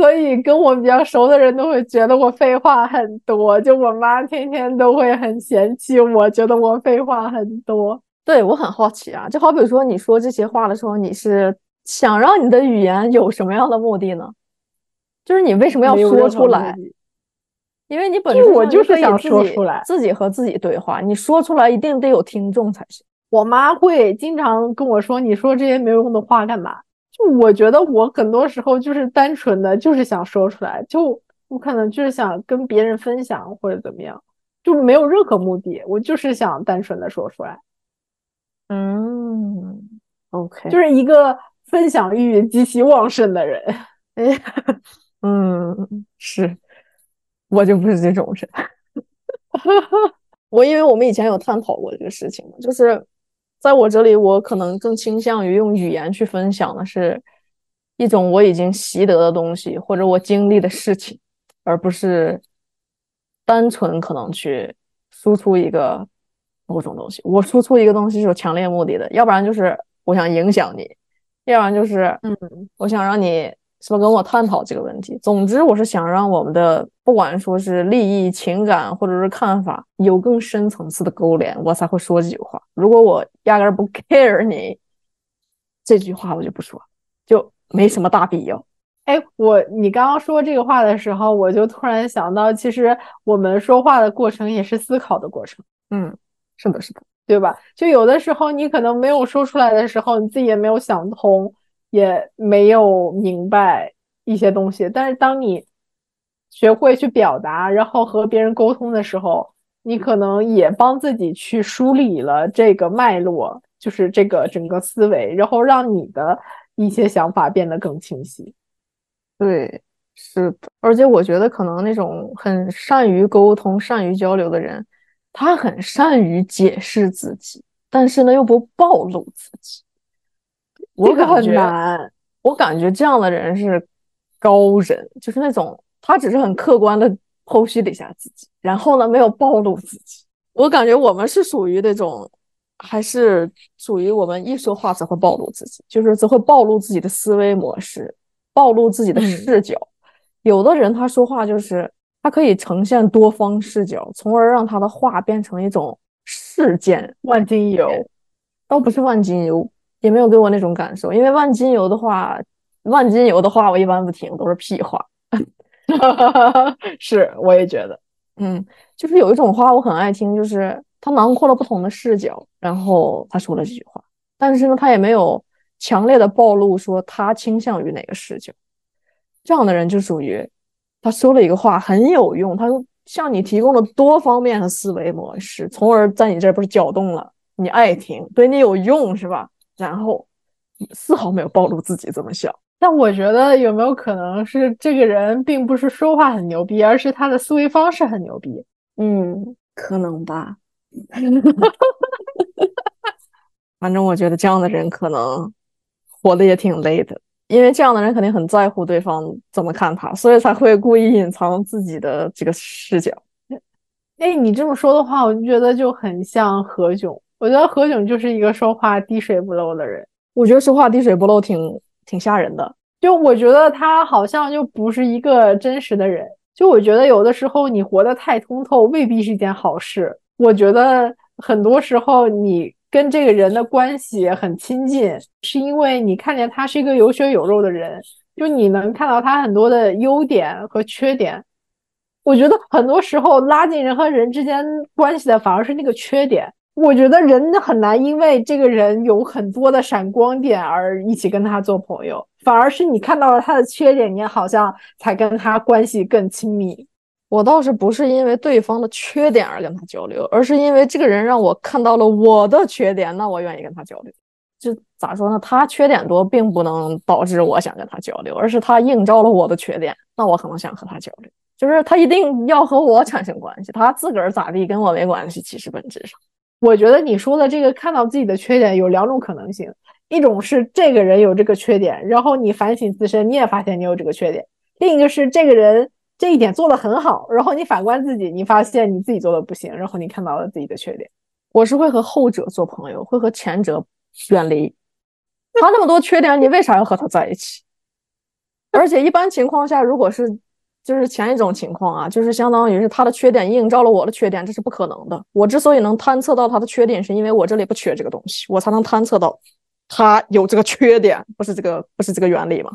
所以跟我比较熟的人都会觉得我废话很多，就我妈天天都会很嫌弃我，觉得我废话很多。对我很好奇啊，就好比说你说这些话的时候，你是想让你的语言有什么样的目的呢？就是你为什么要说出来？因为你本身我就是想说出来，自己和自己对话。你说出来一定得有听众才行。我妈会经常跟我说：“你说这些没有用的话干嘛？”就我觉得我很多时候就是单纯的就是想说出来，就我可能就是想跟别人分享或者怎么样，就没有任何目的，我就是想单纯的说出来。嗯，OK，就是一个分享欲极其旺盛的人。哎。嗯，是我就不是这种人。我因为我们以前有探讨过这个事情嘛，就是在我这里，我可能更倾向于用语言去分享的是一种我已经习得的东西，或者我经历的事情，而不是单纯可能去输出一个某种东西。我输出一个东西是有强烈目的的，要不然就是我想影响你，要不然就是嗯，我想让你。是不跟我探讨这个问题？总之，我是想让我们的不管说是利益、情感或者是看法有更深层次的勾连，我才会说这句话。如果我压根不 care 你这句话，我就不说，就没什么大必要。哎，我你刚刚说这个话的时候，我就突然想到，其实我们说话的过程也是思考的过程。嗯，是的，是的，对吧？就有的时候你可能没有说出来的时候，你自己也没有想通。也没有明白一些东西，但是当你学会去表达，然后和别人沟通的时候，你可能也帮自己去梳理了这个脉络，就是这个整个思维，然后让你的一些想法变得更清晰。对，是的，而且我觉得可能那种很善于沟通、善于交流的人，他很善于解释自己，但是呢又不暴露自己。我感觉，我感觉这样的人是高人，就是那种他只是很客观的剖析了一下自己，然后呢没有暴露自己。我感觉我们是属于那种，还是属于我们一说话只会暴露自己，就是只会暴露自己的思维模式，暴露自己的视角。有的人他说话就是他可以呈现多方视角，从而让他的话变成一种事件。万金油倒不是万金油。也没有给我那种感受，因为万金油的话，万金油的话我一般不听，都是屁话。是，我也觉得，嗯，就是有一种话我很爱听，就是他囊括了不同的视角，然后他说了这句话，但是呢，他也没有强烈的暴露说他倾向于哪个视角。这样的人就属于他说了一个话很有用，他向你提供了多方面的思维模式，从而在你这儿不是搅动了，你爱听，对你有用是吧？然后丝毫没有暴露自己这么想，但我觉得有没有可能是这个人并不是说话很牛逼，而是他的思维方式很牛逼？嗯，可能吧。反正我觉得这样的人可能活得也挺累的，因为这样的人肯定很在乎对方怎么看他，所以才会故意隐藏自己的这个视角。哎，你这么说的话，我就觉得就很像何炅。我觉得何炅就是一个说话滴水不漏的人。我觉得说话滴水不漏挺挺吓人的。就我觉得他好像就不是一个真实的人。就我觉得有的时候你活得太通透未必是一件好事。我觉得很多时候你跟这个人的关系很亲近，是因为你看见他是一个有血有肉的人，就你能看到他很多的优点和缺点。我觉得很多时候拉近人和人之间关系的反而是那个缺点。我觉得人很难因为这个人有很多的闪光点而一起跟他做朋友，反而是你看到了他的缺点，你好像才跟他关系更亲密。我倒是不是因为对方的缺点而跟他交流，而是因为这个人让我看到了我的缺点，那我愿意跟他交流。就咋说呢？他缺点多，并不能导致我想跟他交流，而是他映照了我的缺点，那我可能想和他交流。就是他一定要和我产生关系，他自个儿咋地跟我没关系。其实本质上，我觉得你说的这个看到自己的缺点有两种可能性：一种是这个人有这个缺点，然后你反省自身，你也发现你有这个缺点；另一个是这个人。这一点做的很好，然后你反观自己，你发现你自己做的不行，然后你看到了自己的缺点。我是会和后者做朋友，会和前者远离。他那么多缺点，你为啥要和他在一起？而且一般情况下，如果是就是前一种情况啊，就是相当于是他的缺点映照了我的缺点，这是不可能的。我之所以能探测到他的缺点，是因为我这里不缺这个东西，我才能探测到他有这个缺点，不是这个不是这个原理吗？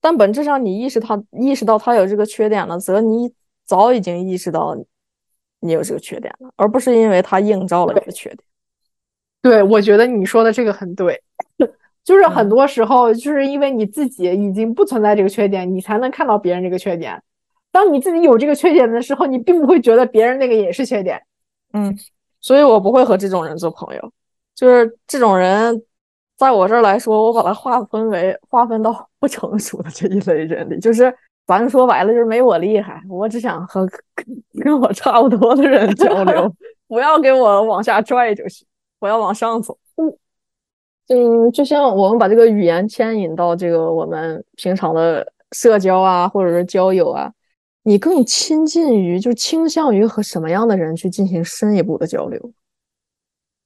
但本质上，你意识他意识到他有这个缺点了，则你早已经意识到你有这个缺点了，而不是因为他映照了你的缺点。对，我觉得你说的这个很对，就是很多时候就是因为你自己已经不存在这个缺点，你才能看到别人这个缺点。当你自己有这个缺点的时候，你并不会觉得别人那个也是缺点。嗯，所以我不会和这种人做朋友，就是这种人。在我这儿来说，我把它划分为划分到不成熟的这一类人里，就是咱说白了就是没我厉害，我只想和跟我差不多的人交流，不要给我往下拽就行，我要往上走。嗯，就像我们把这个语言牵引到这个我们平常的社交啊，或者是交友啊，你更亲近于，就倾向于和什么样的人去进行深一步的交流？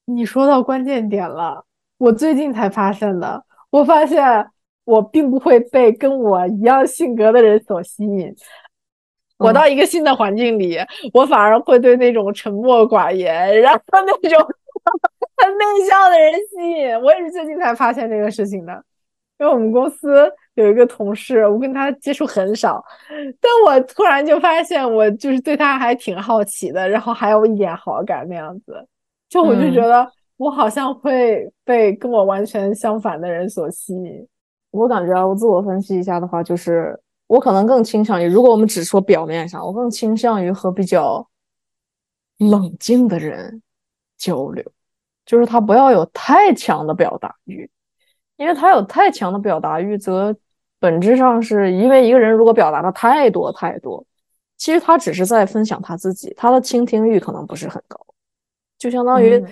你说到关键点了。我最近才发现的，我发现我并不会被跟我一样性格的人所吸引。我到一个新的环境里，我反而会对那种沉默寡言，然后那种很内向的人吸引。我也是最近才发现这个事情的，因为我们公司有一个同事，我跟他接触很少，但我突然就发现，我就是对他还挺好奇的，然后还有一点好感那样子，就我就觉得。我好像会被跟我完全相反的人所吸引。我感觉啊，我自我分析一下的话，就是我可能更倾向于，如果我们只说表面上，我更倾向于和比较冷静的人交流，就是他不要有太强的表达欲，因为他有太强的表达欲，则本质上是因为一个人如果表达的太多太多，其实他只是在分享他自己，他的倾听欲可能不是很高，就相当于。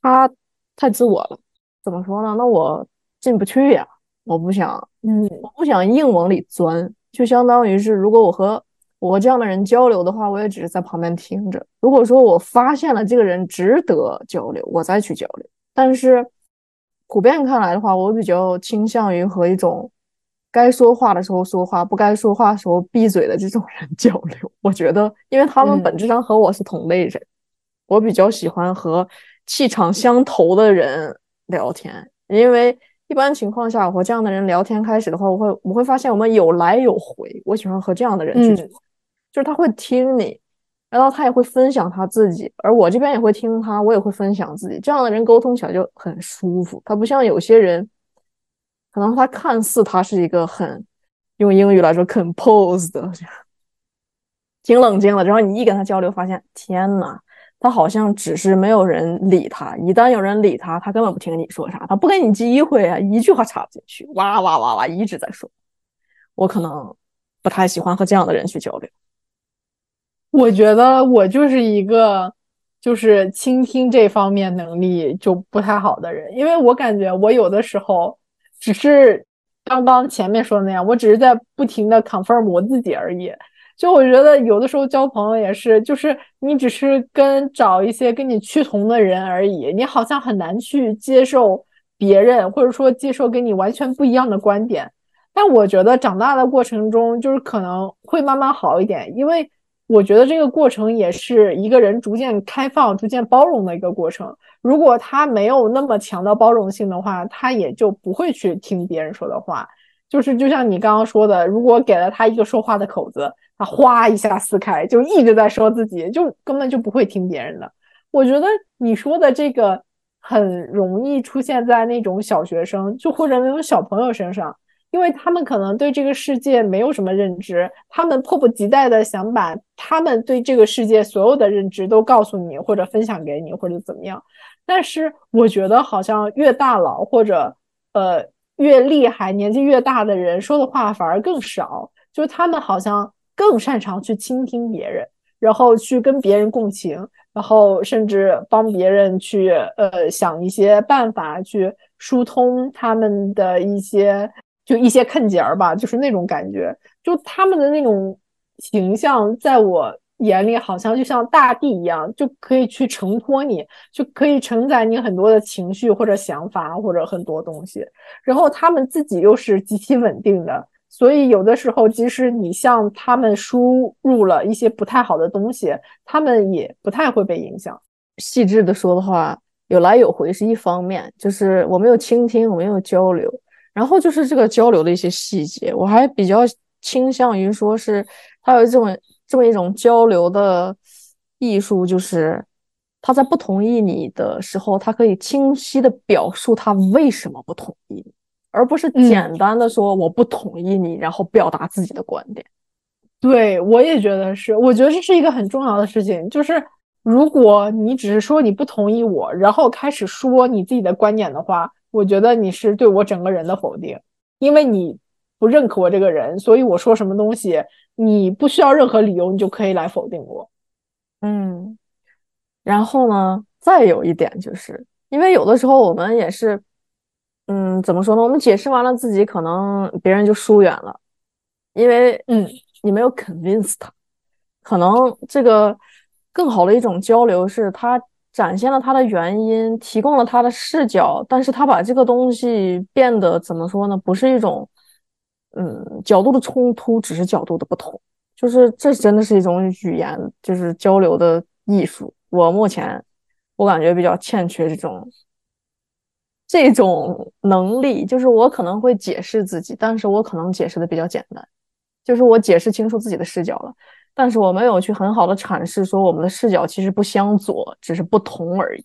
他太自我了，怎么说呢？那我进不去呀，我不想，嗯，我不想硬往里钻，就相当于是，如果我和我这样的人交流的话，我也只是在旁边听着。如果说我发现了这个人值得交流，我再去交流。但是普遍看来的话，我比较倾向于和一种该说话的时候说话，不该说话的时候闭嘴的这种人交流。我觉得，因为他们本质上和我是同类人，我比较喜欢和。气场相投的人聊天，因为一般情况下，我和这样的人聊天开始的话，我会我会发现我们有来有回。我喜欢和这样的人去，就是他会听你，然后他也会分享他自己，而我这边也会听他，我也会分享自己。这样的人沟通起来就很舒服。他不像有些人，可能他看似他是一个很用英语来说 compose 的，挺冷静的，然后你一跟他交流，发现天呐，他好像只是没有人理他，一旦有人理他，他根本不听你说啥，他不给你机会啊，一句话插不进去，哇哇哇哇一直在说。我可能不太喜欢和这样的人去交流。我觉得我就是一个就是倾听这方面能力就不太好的人，因为我感觉我有的时候只是刚刚前面说的那样，我只是在不停的 confirm 我自己而已。就我觉得有的时候交朋友也是，就是你只是跟找一些跟你趋同的人而已，你好像很难去接受别人，或者说接受跟你完全不一样的观点。但我觉得长大的过程中，就是可能会慢慢好一点，因为我觉得这个过程也是一个人逐渐开放、逐渐包容的一个过程。如果他没有那么强的包容性的话，他也就不会去听别人说的话。就是就像你刚刚说的，如果给了他一个说话的口子。他哗一下撕开，就一直在说自己，就根本就不会听别人的。我觉得你说的这个很容易出现在那种小学生，就或者那种小朋友身上，因为他们可能对这个世界没有什么认知，他们迫不及待的想把他们对这个世界所有的认知都告诉你，或者分享给你，或者怎么样。但是我觉得好像越大佬或者呃越厉害、年纪越大的人说的话反而更少，就是他们好像更擅长去倾听别人。然后去跟别人共情，然后甚至帮别人去呃想一些办法去疏通他们的一些就一些坑节儿吧，就是那种感觉。就他们的那种形象，在我眼里好像就像大地一样，就可以去承托你，就可以承载你很多的情绪或者想法或者很多东西。然后他们自己又是极其稳定的。所以，有的时候，即使你向他们输入了一些不太好的东西，他们也不太会被影响。细致的说的话，有来有回是一方面，就是我没有倾听，我没有交流，然后就是这个交流的一些细节，我还比较倾向于说是他有这种这么一种交流的艺术，就是他在不同意你的时候，他可以清晰的表述他为什么不同意你。而不是简单的说我不同意你，然后表达自己的观点。对我也觉得是，我觉得这是一个很重要的事情。就是如果你只是说你不同意我，然后开始说你自己的观点的话，我觉得你是对我整个人的否定，因为你不认可我这个人，所以我说什么东西你不需要任何理由，你就可以来否定我。嗯，然后呢，再有一点就是，因为有的时候我们也是。嗯，怎么说呢？我们解释完了自己，可能别人就疏远了，因为嗯，你没有 convince 他。可能这个更好的一种交流是，他展现了他的原因，提供了他的视角，但是他把这个东西变得怎么说呢？不是一种嗯角度的冲突，只是角度的不同。就是这真的是一种语言，就是交流的艺术。我目前我感觉比较欠缺这种。这种能力就是我可能会解释自己，但是我可能解释的比较简单，就是我解释清楚自己的视角了，但是我没有去很好的阐释说我们的视角其实不相左，只是不同而已。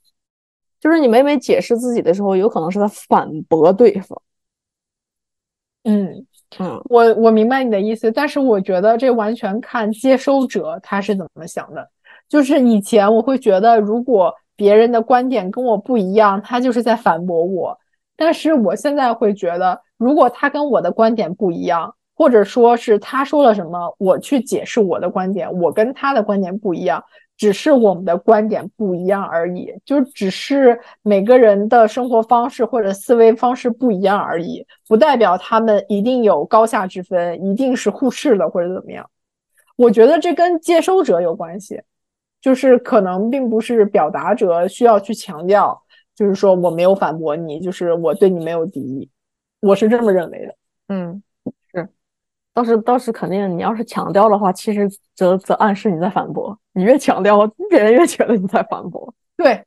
就是你每每解释自己的时候，有可能是在反驳对方。嗯嗯，我我明白你的意思，但是我觉得这完全看接收者他是怎么想的。就是以前我会觉得如果。别人的观点跟我不一样，他就是在反驳我。但是我现在会觉得，如果他跟我的观点不一样，或者说是他说了什么，我去解释我的观点，我跟他的观点不一样，只是我们的观点不一样而已，就只是每个人的生活方式或者思维方式不一样而已，不代表他们一定有高下之分，一定是互斥的或者怎么样。我觉得这跟接收者有关系。就是可能并不是表达者需要去强调，就是说我没有反驳你，就是我对你没有敌意，我是这么认为的。嗯，倒是倒是肯定，你要是强调的话，其实则则暗示你在反驳。你越强调，别人越觉得你在反驳。对，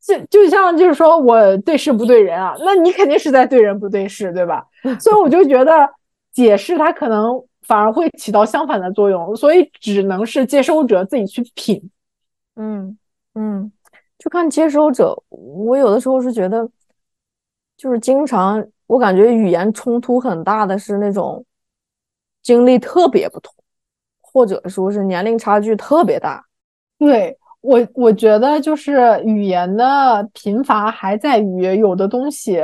就就像就是说我对事不对人啊，那你肯定是在对人不对事，对吧？所以我就觉得解释它可能反而会起到相反的作用，所以只能是接收者自己去品。嗯嗯，就看接收者。我有的时候是觉得，就是经常我感觉语言冲突很大的是那种经历特别不同，或者说是年龄差距特别大。对我，我觉得就是语言的贫乏还在于有的东西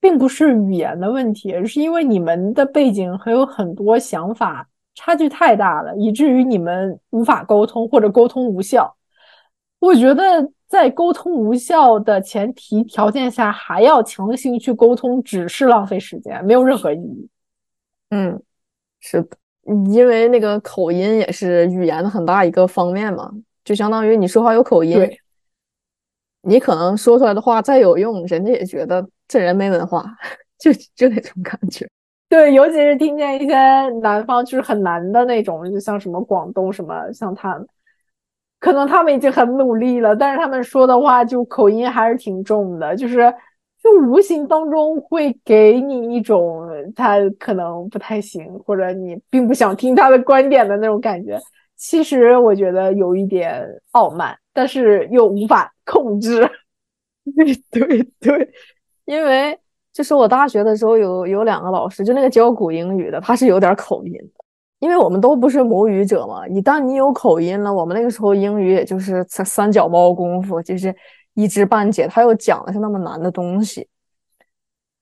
并不是语言的问题，是因为你们的背景还有很多想法差距太大了，以至于你们无法沟通或者沟通无效。我觉得在沟通无效的前提条件下，还要强行去沟通，只是浪费时间，没有任何意义。嗯，是的，因为那个口音也是语言的很大一个方面嘛，就相当于你说话有口音，你可能说出来的话再有用，人家也觉得这人没文化，就就那种感觉。对，尤其是听见一些南方就是很难的那种，就像什么广东什么，像他们。可能他们已经很努力了，但是他们说的话就口音还是挺重的，就是就无形当中会给你一种他可能不太行，或者你并不想听他的观点的那种感觉。其实我觉得有一点傲慢，但是又无法控制。对对对，因为就是我大学的时候有有两个老师，就那个教古英语的，他是有点口音。因为我们都不是母语者嘛，一旦你有口音了，我们那个时候英语也就是三三脚猫功夫，就是一知半解。他又讲的是那么难的东西，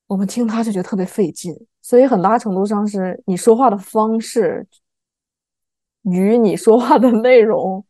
我们听他就觉得特别费劲。所以很大程度上是你说话的方式与你说话的内容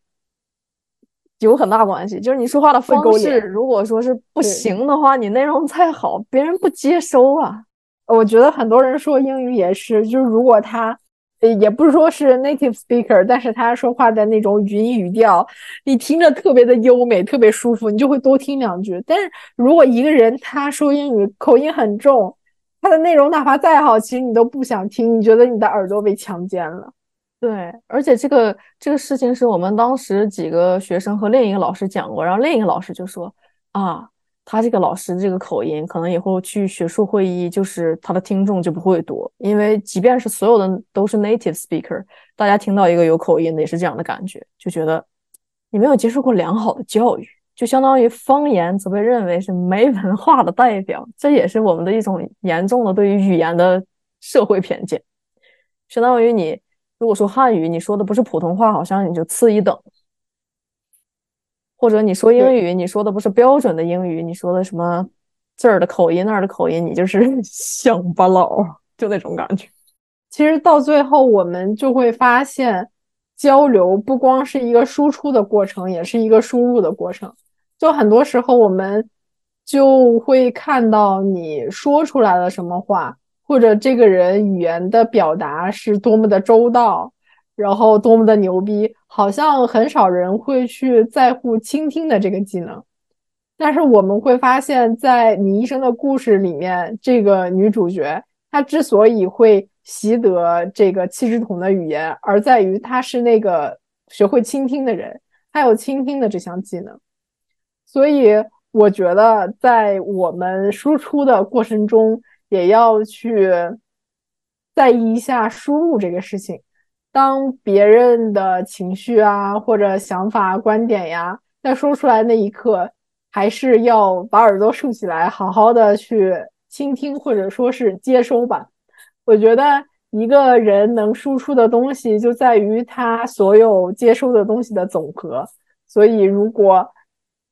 有很大关系。就是你说话的方式，如果说是不行的话，你内容再好，别人不接收啊。我觉得很多人说英语也是，就是如果他。也不是说是 native speaker，但是他说话的那种语音语调，你听着特别的优美，特别舒服，你就会多听两句。但是如果一个人他说英语口音很重，他的内容哪怕再好，其实你都不想听，你觉得你的耳朵被强奸了。对，而且这个这个事情是我们当时几个学生和另一个老师讲过，然后另一个老师就说啊。他这个老师这个口音，可能以后去学术会议，就是他的听众就不会多，因为即便是所有的都是 native speaker，大家听到一个有口音的也是这样的感觉，就觉得你没有接受过良好的教育，就相当于方言则被认为是没文化的代表，这也是我们的一种严重的对于语言的社会偏见，相当于你如果说汉语，你说的不是普通话，好像你就次一等。或者你说英语，你说的不是标准的英语，你说的什么这儿的口音那儿的口音，你就是乡巴佬，就那种感觉。其实到最后，我们就会发现，交流不光是一个输出的过程，也是一个输入的过程。就很多时候，我们就会看到你说出来了什么话，或者这个人语言的表达是多么的周到。然后多么的牛逼，好像很少人会去在乎倾听的这个技能。但是我们会发现，在你一生的故事里面，这个女主角她之所以会习得这个七只桶的语言，而在于她是那个学会倾听的人，她有倾听的这项技能。所以我觉得，在我们输出的过程中，也要去在意一下输入这个事情。当别人的情绪啊，或者想法、观点呀，在说出来那一刻，还是要把耳朵竖起来，好好的去倾听，或者说是接收吧。我觉得一个人能输出的东西，就在于他所有接收的东西的总和。所以，如果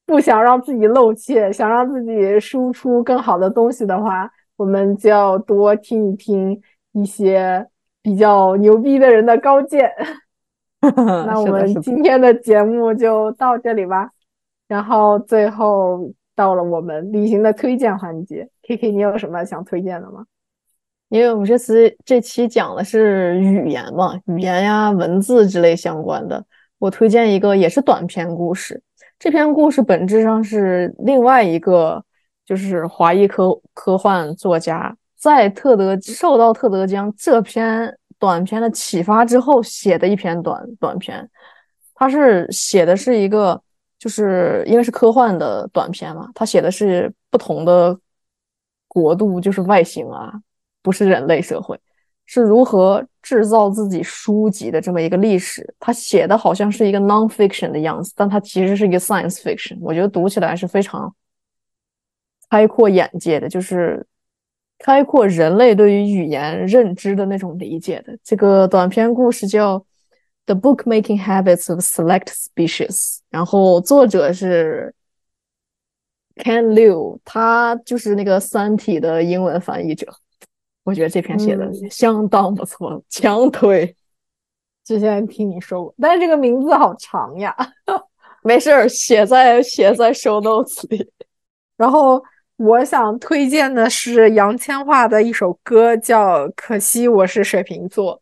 不想让自己露怯，想让自己输出更好的东西的话，我们就要多听一听一些。比较牛逼的人的高见，那我们今天的节目就到这里吧。然后最后到了我们旅行的推荐环节，K K，你有什么想推荐的吗？因为我们这次这期讲的是语言嘛，语言呀、文字之类相关的，我推荐一个也是短篇故事。这篇故事本质上是另外一个，就是华裔科科幻作家。在特德受到特德江这篇短篇的启发之后写的一篇短短篇，他是写的是一个，就是因为是科幻的短篇嘛，他写的是不同的国度，就是外星啊，不是人类社会，是如何制造自己书籍的这么一个历史。他写的好像是一个 nonfiction 的样子，但他其实是一个 science fiction。我觉得读起来是非常开阔眼界的，就是。开阔人类对于语言认知的那种理解的这个短篇故事叫《The Bookmaking Habits of Select Species》，然后作者是 Ken Liu，他就是那个《三体》的英文翻译者。我觉得这篇写的相当不错，强推。之前听你说过，但是这个名字好长呀。没事儿，写在写在 show notes 里，然后。我想推荐的是杨千嬅的一首歌，叫《可惜我是水瓶座》。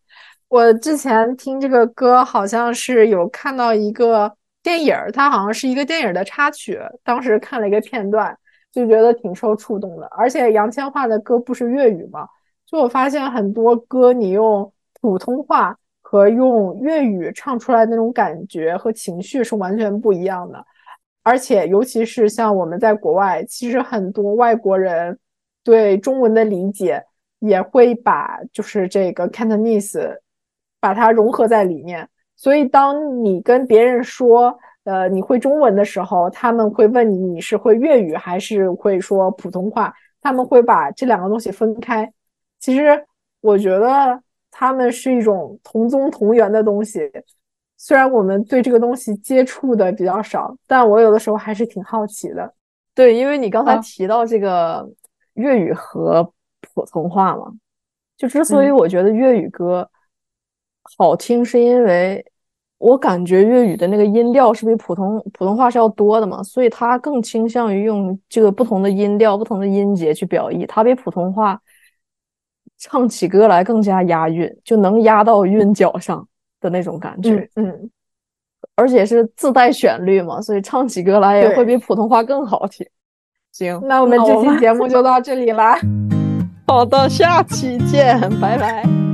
我之前听这个歌，好像是有看到一个电影，它好像是一个电影的插曲。当时看了一个片段，就觉得挺受触动的。而且杨千嬅的歌不是粤语吗？就我发现很多歌，你用普通话和用粤语唱出来那种感觉和情绪是完全不一样的。而且，尤其是像我们在国外，其实很多外国人对中文的理解也会把就是这个 Cantonese 把它融合在里面。所以当你跟别人说，呃，你会中文的时候，他们会问你你是会粤语还是会说普通话，他们会把这两个东西分开。其实我觉得他们是一种同宗同源的东西，虽然我们对这个东西接触的比较少，但我有的时候还是挺好奇的。对，因为你刚才提到这个粤语和普通话嘛，就之所以我觉得粤语歌好听，是因为。我感觉粤语的那个音调是比普通普通话是要多的嘛，所以它更倾向于用这个不同的音调、不同的音节去表意。它比普通话唱起歌来更加押韵，就能押到韵脚上的那种感觉。嗯，而且是自带旋律嘛，所以唱起歌来也会比普通话更好听。行，那我们这期节目就到这里啦。好的，下期见，拜拜。